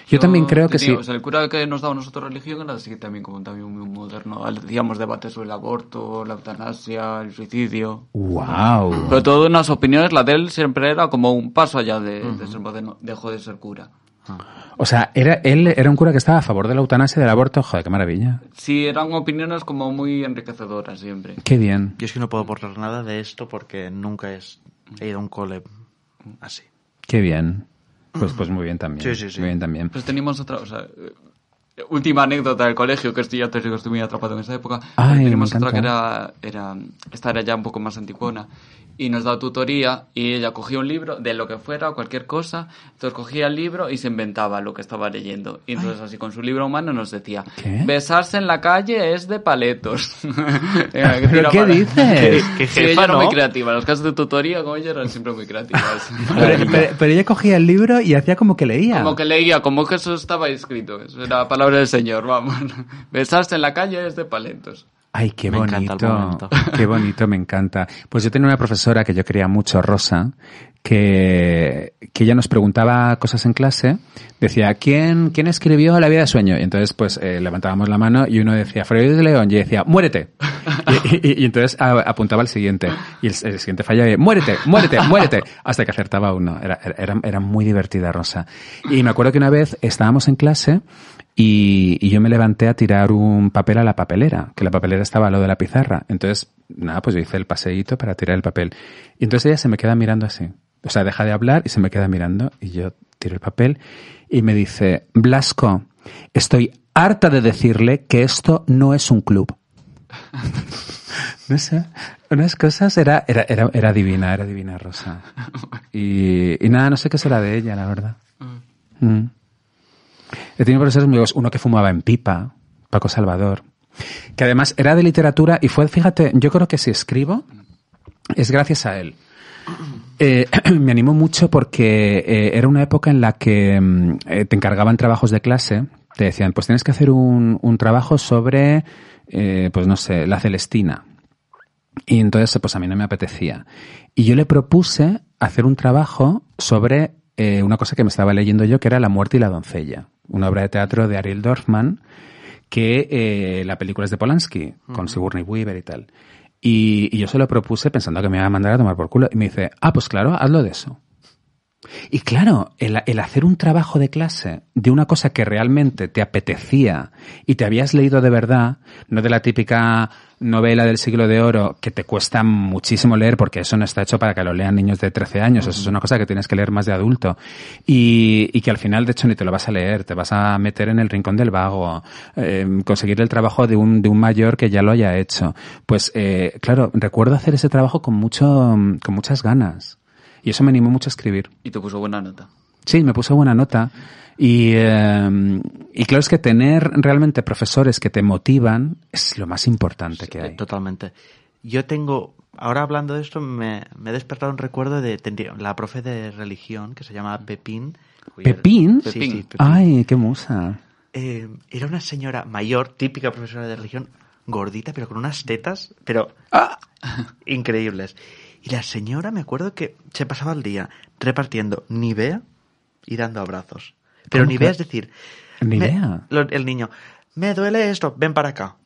Yo, también creo que tenía- sí. O sea, el cura que nos daba a nosotros religión era así también como también muy moderno. Decíamos debates sobre el aborto, la eutanasia, el suicidio. ¡Wow! Pero todas unas opiniones, la de él siempre era como un paso allá de, de ser moderno. Dejó de ser cura. O sea, era, él era un cura que estaba a favor de la eutanasia y del aborto. Joder, qué maravilla. Sí, eran opiniones como muy enriquecedoras siempre. Qué bien. Yo es que no puedo borrar nada de esto porque nunca he ido a un cole así. Qué bien. Pues, pues muy bien también. Sí, sí, sí. Muy bien también. Pues teníamos otra, o sea, eh, última anécdota del colegio, que estoy ya te digo, estoy muy atrapado en esa época. Ay, me otra que era, era, esta era ya un poco más anticuona. Y nos daba tutoría y ella cogía un libro de lo que fuera, cualquier cosa. Entonces cogía el libro y se inventaba lo que estaba leyendo. Y entonces así con su libro humano nos decía, ¿Qué? besarse en la calle es de paletos. Era ¿Pero qué dices? Qué Sí, jefa, ella era ¿no? muy creativa. Los casos de tutoría con ella eran siempre muy creativas. Pero, pero- pero ella cogía el libro y hacía como que leía. Como que leía, como que eso estaba escrito. Eso era palabra del Señor, vamos. Besarse en la calle es de paletos. Ay, qué Me bonito. Qué bonito, me encanta. Pues yo tenía una profesora que yo quería mucho, Rosa, que, que ella nos preguntaba cosas en clase. Decía, ¿quién, quién escribió La vida de sueño? Y entonces, pues, eh, levantábamos la mano y uno decía, Freud de León, y ella decía, muérete. Y, y- y entonces a- apuntaba al siguiente. Y el, el siguiente fallaba y, muérete, muérete, muérete. Hasta que acertaba uno. Era, era, era muy divertida, Rosa. Y me acuerdo que una vez estábamos en clase y, y yo me levanté a tirar un papel a la papelera, que la papelera estaba al lado de la pizarra. Entonces, nada, pues yo hice el paseíto para tirar el papel. Y entonces ella se me queda mirando así. O sea, deja de hablar y se me queda mirando y yo tiro el papel y me dice, Blasco, estoy harta de decirle que esto no es un club. No sé, unas cosas era, era, era, era divina, era divina Rosa. Y, y nada, no sé qué será de ella, la verdad. Mm. He tenido profesores amigos, uno que fumaba en pipa, Paco Salvador, que además era de literatura y fue, fíjate, yo creo que si escribo es gracias a él. Eh, me animó mucho porque eh, era una época en la que mm, eh, te encargaban trabajos de clase, te decían, pues tienes que hacer un, un trabajo sobre, pues no sé, la Celestina. Y entonces, pues a mí no me apetecía. Y yo le propuse hacer un trabajo sobre una cosa que me estaba leyendo yo, que era La muerte y la doncella, una obra de teatro de Ariel Dorfman, que eh, la película es de Polanski, con Sigourney Weaver y tal. Y, y yo se lo propuse pensando que me iba a mandar a tomar por culo. Y me dice, ah, pues claro, hazlo de eso. Y claro, el, el hacer un trabajo de clase de una cosa que realmente te apetecía y te habías leído de verdad, no de la típica novela del siglo de oro que te cuesta muchísimo leer porque eso no está hecho para que lo lean niños de 13 años, eso es una cosa que tienes que leer más de adulto y, y que al final de hecho ni te lo vas a leer, te vas a meter en el rincón del vago, eh, conseguir el trabajo de un, de un mayor que ya lo haya hecho. Pues eh, claro, recuerdo hacer ese trabajo con mucho, con muchas ganas. Y eso me animó mucho a escribir. Y te puso buena nota. Sí, me puso buena nota. Y, eh, y claro, es que tener realmente profesores que te motivan es lo más importante que hay. Totalmente. Yo tengo, ahora hablando de esto, me, me he despertado un recuerdo de tendría- la profe de religión que se llama Pepín. ¿Pepín? Sí, sí, Pepín. Pepín. Ay, qué musa. Eh, era una señora mayor, típica profesora de religión, gordita, pero con unas tetas, pero increíbles. Y la señora, me acuerdo que se pasaba el día repartiendo Nivea y dando abrazos. Pero ¿Cómo Nivea que- es decir, Nivea? me- lo- el niño, me duele esto, ven para acá.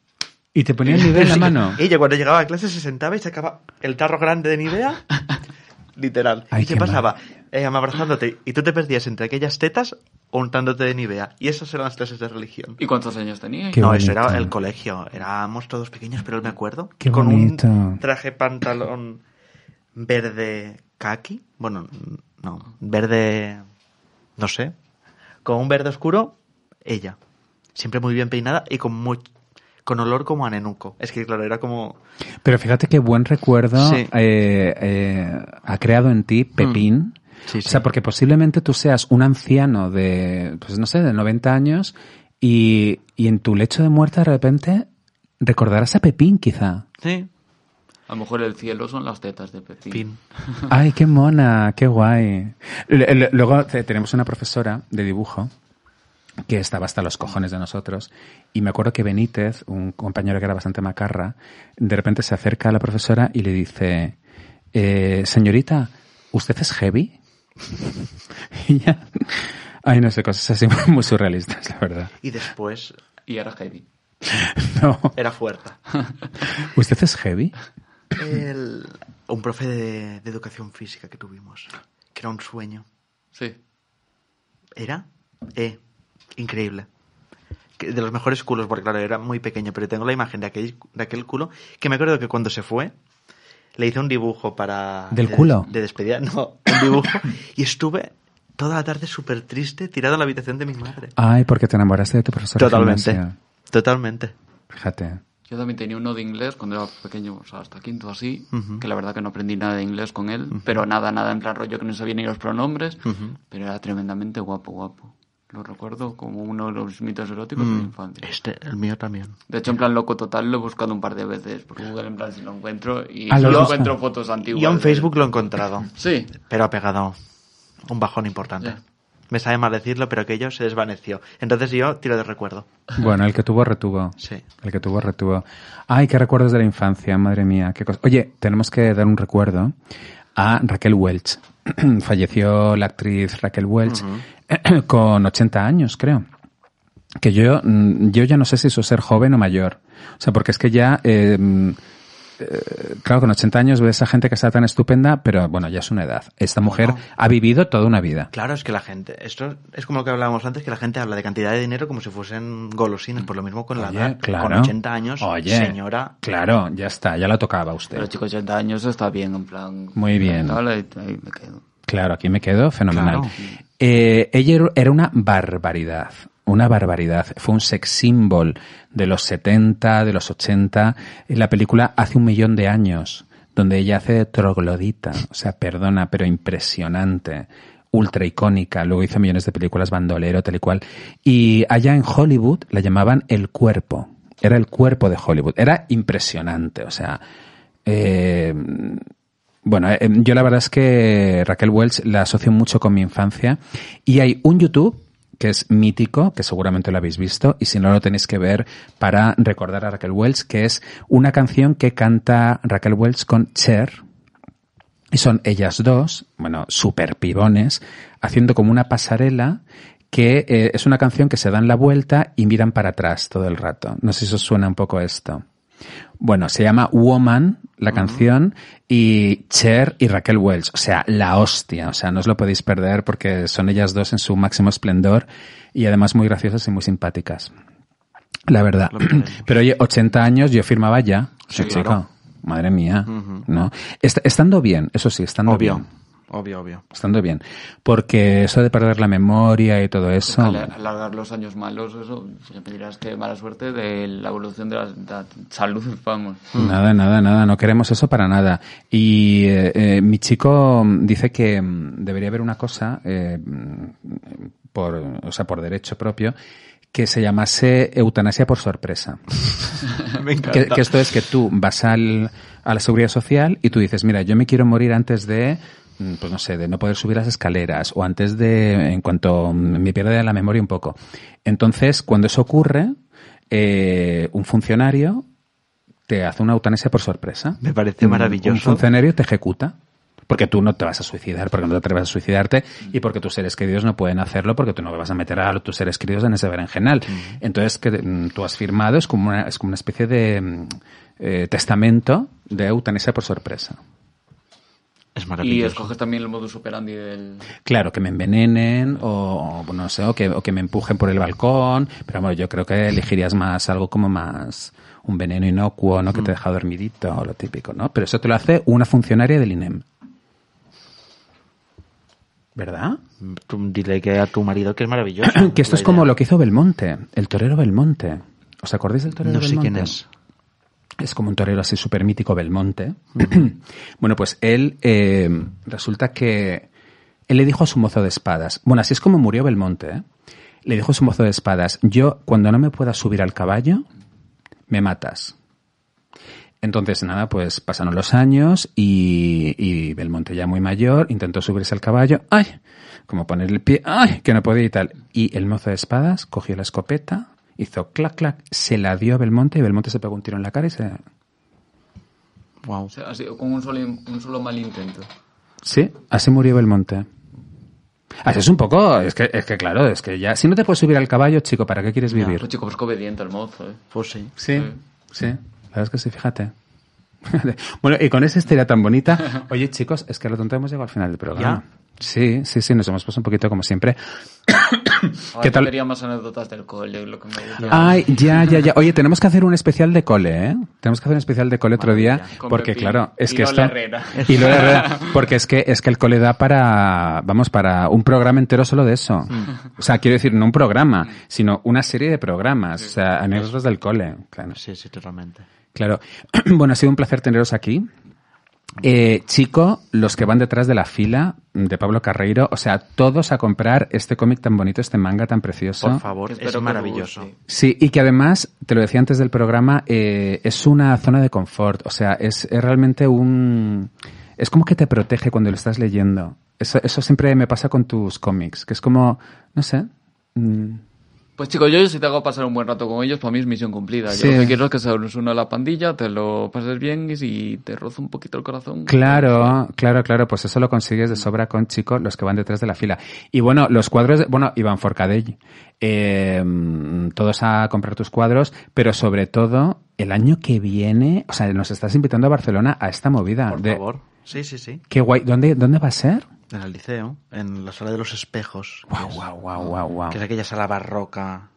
¿Y te ponía el nivel en la mano? Ella cuando llegaba a clase se sentaba y sacaba el tarro grande de Nivea, literal. Ay, y se qué pasaba eh, abrazándote y tú te perdías entre aquellas tetas o untándote de Nivea. Y esas eran las clases de religión. ¿Y cuántos años tenía? Qué no, eso era el colegio. Éramos todos pequeños, pero me acuerdo. Qué con bonito. un traje pantalón verde kaki. Bueno, no, verde. No sé. Con un verde oscuro, ella. Siempre muy bien peinada y con muy, con olor como a nenuco. Es que, claro, era como. Pero fíjate qué buen recuerdo Sí. eh, eh, ha creado en ti Pepín. Sí, O sea, porque posiblemente tú seas un anciano de, pues no sé, de 90 años y, y en tu lecho de muerte de repente recordarás a Pepín quizá. Sí. A lo mejor el cielo son las tetas de Pepín. Fin. Ay, qué mona, qué guay. Luego te- tenemos una profesora de dibujo que estaba hasta los cojones de nosotros y me acuerdo que Benítez, un compañero que era bastante macarra, de repente se acerca a la profesora y le dice, eh, señorita, ¿usted es heavy? y ya, ay, no sé, cosas así muy surrealistas, la verdad. Y después Y era heavy. No, era fuerte. ¿usted es heavy? El- un profe de, de educación física que tuvimos, que era un sueño. Sí. Era eh, increíble. Que- De los mejores culos, porque claro, era muy pequeño, pero tengo la imagen de aquel, de aquel culo, que me acuerdo que cuando se fue, le hice un dibujo para... ¿Del de- culo? De despedida, no, un dibujo, y estuve toda la tarde súper triste, tirado en la habitación de mi madre. Ay, porque te enamoraste de tu profesor Totalmente, totalmente. Fíjate. Yo también tenía uno de inglés cuando era pequeño, o sea, hasta quinto así, que la verdad que no aprendí nada de inglés con él, pero nada, nada en plan rollo que no sabía ni los pronombres, pero era tremendamente guapo, guapo. Lo recuerdo como uno de los mitos eróticos de mi Mm, infancia. Este, el mío también. De hecho, en plan loco total lo he buscado un par de veces por Google, en plan si lo encuentro, y lo solo buscado. encuentro fotos antiguas. Yo en Facebook lo he encontrado, Sí, pero ha pegado un bajón importante. Ya. Me sabe mal decirlo, pero aquello se desvaneció. Entonces yo tiro de recuerdo. Bueno, el que tuvo retuvo. Sí. El que tuvo retuvo. Ay, qué recuerdos de la infancia, madre mía. Qué cosa. Oye, tenemos que dar un recuerdo a Raquel Welch. Falleció la actriz Raquel Welch con 80 años, creo. Que yo, mm, yo ya no sé si eso es ser joven o mayor. O sea, porque es que ya, eh, mm, eh, claro, con 80 años ves a gente que está tan estupenda, pero bueno, ya es una edad. Esta mujer No. ha vivido toda una vida. Claro, es que la gente, esto es como lo que hablábamos antes, que la gente habla de cantidad de dinero como si fuesen golosinas, por lo mismo con la edad. claro. Con 80 años, Oye, señora. Claro, ya está, ya la tocaba usted. pero chicos, 80 años está bien, en plan... Muy bien. Tal, ahí, ahí me quedo. Claro, aquí me quedo fenomenal. Claro. Eh, ella era- era una barbaridad, una barbaridad. Fue un sex symbol de los 70, de los 80. En la película hace un millón de años, donde ella hace troglodita. O sea, perdona, pero impresionante. Ultra icónica. Luego hizo millones de películas, bandolero, tal y cual. Y allá en Hollywood la llamaban el cuerpo. Era el cuerpo de Hollywood. Era impresionante. O sea, eh, bueno, eh, yo la verdad es que Raquel Welch la asocio mucho con mi infancia y hay un YouTube que es mítico, que seguramente lo habéis visto, y si no lo tenéis que ver para recordar a Raquel Welch, que es una canción que canta Raquel Welch con Cher, y son ellas dos, bueno, super pibones, haciendo como una pasarela que eh, es una canción que se dan la vuelta y miran para atrás todo el rato. No sé si os suena un poco esto. Bueno, se llama Woman, la canción, y Cher y Raquel Welch. O sea, la hostia. O sea, no os lo podéis perder porque son ellas dos en su máximo esplendor y además muy graciosas y muy simpáticas. La verdad. Pero oye, 80 años yo firmaba ya. Sí, chico. claro. Madre mía. ¿No? Est- estando bien, eso sí, estando Obvio. bien. Obvio, obvio. Estando bien. Porque eso de perder la memoria y todo eso. Al- Alargar los años malos, eso, ya me dirás que mala suerte de la evolución de la, de la salud, vamos. Nada, nada, nada, no queremos eso para nada. Y eh, eh, mi chico mm, dice que mm, debería haber una cosa, eh, mm, por, o sea, por derecho propio, que se llamase eutanasia por sorpresa. Me encanta. Que, que esto es que tú vas al, a la seguridad social y tú dices, mira, yo me quiero morir antes de, mm, pues no sé, de no poder subir las escaleras o antes de, en cuanto me pierda la memoria un poco. Entonces, cuando eso ocurre, eh, un funcionario te hace una eutanasia por sorpresa. Me parece maravilloso. Un funcionario te ejecuta. Porque tú no te vas a suicidar, porque no te atreves a suicidarte y porque tus seres queridos no pueden hacerlo porque tú no vas a meter a tus seres queridos en ese berenjenal. Entonces, que mm, tú has firmado es como una, es como una especie de mm, eh, testamento de eutanasia por sorpresa. Es Y maravilloso. escoges también el modus operandi del... Claro, que me envenenen o, o no sé, o que, o que me empujen por el balcón, pero bueno, yo creo que elegirías más algo como más un veneno inocuo, ¿no? Que te deja dormidito, o lo típico, ¿no? Pero eso te lo hace una funcionaria del INEM. ¿Verdad? Tú dile que a tu marido que es maravilloso. que esto es como lo que hizo Belmonte, el torero Belmonte. ¿Os acordáis del torero No sé Belmonte? quién es. Es como un torero así súper mítico, Belmonte. bueno, pues él eh, resulta que él le dijo a su mozo de espadas, bueno, así es como murió Belmonte, ¿eh? le dijo a su mozo de espadas, yo cuando no me pueda subir al caballo, me matas. Entonces, nada, pues pasaron los años y, y Belmonte ya muy mayor intentó subirse al caballo. ¡Ay! Como poner el pie. ¡Ay! Que no podía y tal. Y el mozo de espadas cogió la escopeta, hizo clac, clac, se la dio a Belmonte y Belmonte se pegó un tiro en la cara y se... Wow. O sea, así, con un solo, un solo mal intento. Sí, así murió Belmonte. Así es un poco, es que, es que claro, es que ya, si no te puedes subir al caballo, chico, ¿para qué quieres vivir? Pues chico, pues que obediente el mozo, ¿eh? Pues sí. Sí, sí, la verdad es que sí, fíjate. bueno, y con esa historia tan bonita, oye chicos, es que a lo tonto hemos llegado al final del programa. Sí, sí, sí, nos hemos puesto un poquito como siempre. ¿Qué tal? quería más anécdotas del cole, lo que me gusta. Ay, ya, ya, ya. Oye, tenemos que hacer un especial de cole, ¿eh? Tenemos que hacer un especial de cole otro día, Con porque Pepín claro, es y que esto Herrera. y Lola Herrera, porque es que es que el cole da para, vamos, para un programa entero solo de eso. O sea, quiero decir, no un programa, sino una serie de programas, o sea, anécdotas del cole, claro. Sí, sí, totalmente. Claro. Bueno, ha sido un placer teneros aquí. Eh, chico, los que van detrás de la fila de Pablo Carreiro, o sea, todos a comprar este cómic tan bonito, este manga tan precioso. Por favor, es maravilloso. Sí, y que además, te lo decía antes del programa, eh, es una zona de confort. O sea, es, es realmente un... Es como que te protege cuando lo estás leyendo. Eso, eso siempre me pasa con tus cómics, que es como, no sé. mm, Pues chicos, yo si te hago pasar un buen rato con ellos, para mí es misión cumplida. Sí. Yo lo que quiero es que se una la pandilla, te lo pases bien y si te roza un poquito el corazón. Claro, claro, claro, pues eso lo consigues de sobra con chicos, los que van detrás de la fila. Y bueno, los cuadros, de- bueno, Iván Forcadell, eh, todos a comprar tus cuadros, pero sobre todo, el año que viene, o sea, nos estás invitando a Barcelona a esta movida. Por de, favor. Sí, sí, sí. Qué guay, ¿dónde, dónde va a ser? En el liceo, en la sala de los espejos. que Guau, es- guau, guau, guau, guau. Que es aquella sala barroca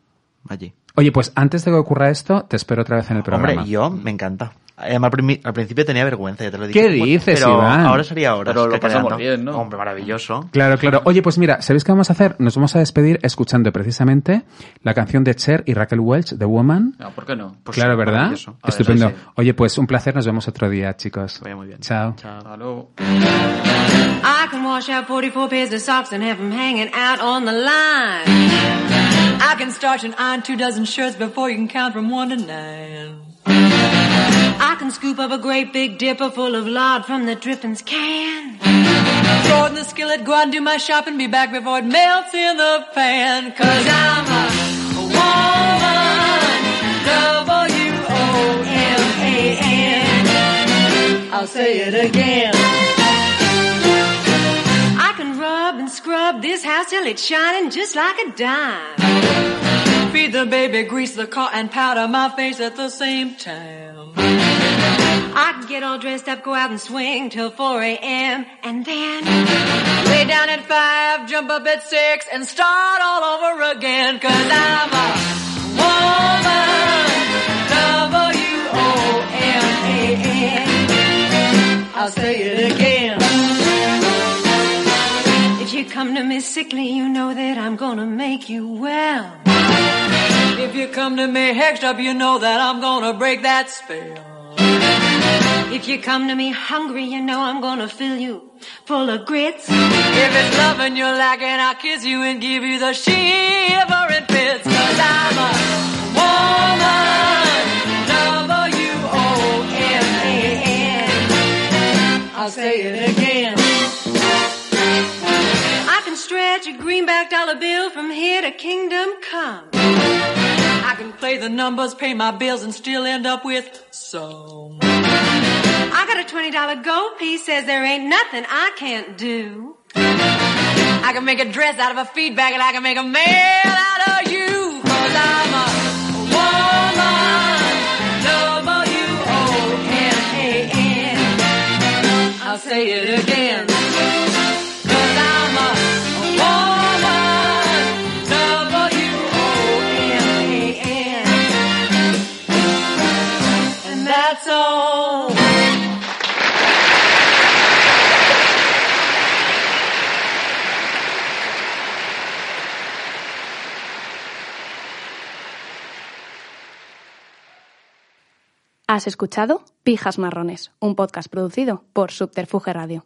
allí. Oye, pues antes de que ocurra esto, te espero otra vez en el programa. Hombre, yo me encanta. Además, al principio tenía vergüenza, ya te lo dije. ¿Qué dices, pero Iván? ahora sería ahora. Pero lo pasamos bien, ¿no? Hombre, maravilloso. Claro, claro. Oye, pues mira, ¿sabéis qué vamos a hacer? Nos vamos a despedir escuchando precisamente la canción de Cher y Raquel Welch, The Woman. Ah, ¿Por qué no? Pues claro, sí, ¿verdad? ver, Estupendo. sí, sí. Oye, pues un placer. Nos vemos otro día, chicos. Vaya muy bien. Chao. Hasta luego. I can wash out 44 pairs of socks and have them hanging out on the line. I can starch and iron two dozen shirts before you can count from one to nine. I can scoop up a great big dipper full of lard from the drippings can. Throw it in the skillet, go out and do my shopping, be back before it melts in the pan. Cause I'm a woman, W-O-M-A-N. I'll say it again. Scrub this house till it's shining just like a dime. Feed the baby, grease the car, and powder my face at the same time. I can get all dressed up, go out and swing till 4 a.m. and then lay down at 5, jump up at 6, and start all over again. Cause I'm a woman, W-O-M-A-N. I'll say it again. If you come to me sickly, you know that I'm gonna make you well. If you come to me hexed up, you know that I'm gonna break that spell. If you come to me hungry, you know I'm gonna fill you full of grits. If it's loving you're lacking, I'll kiss you and give you the shivering fits. Cause I'm a woman, W-O-M-A-N. I'll say it again. A greenback dollar bill from here to kingdom come. I can play the numbers, pay my bills, and still end up with some. I got a $20 gold piece, says there ain't nothing I can't do. I can make a dress out of a feedback, and I can make a man out of you. Cause I'm a woman, W-O-M-A-N. I'll say it again. Has escuchado Pijas Marrones, un podcast producido por Subterfuge Radio.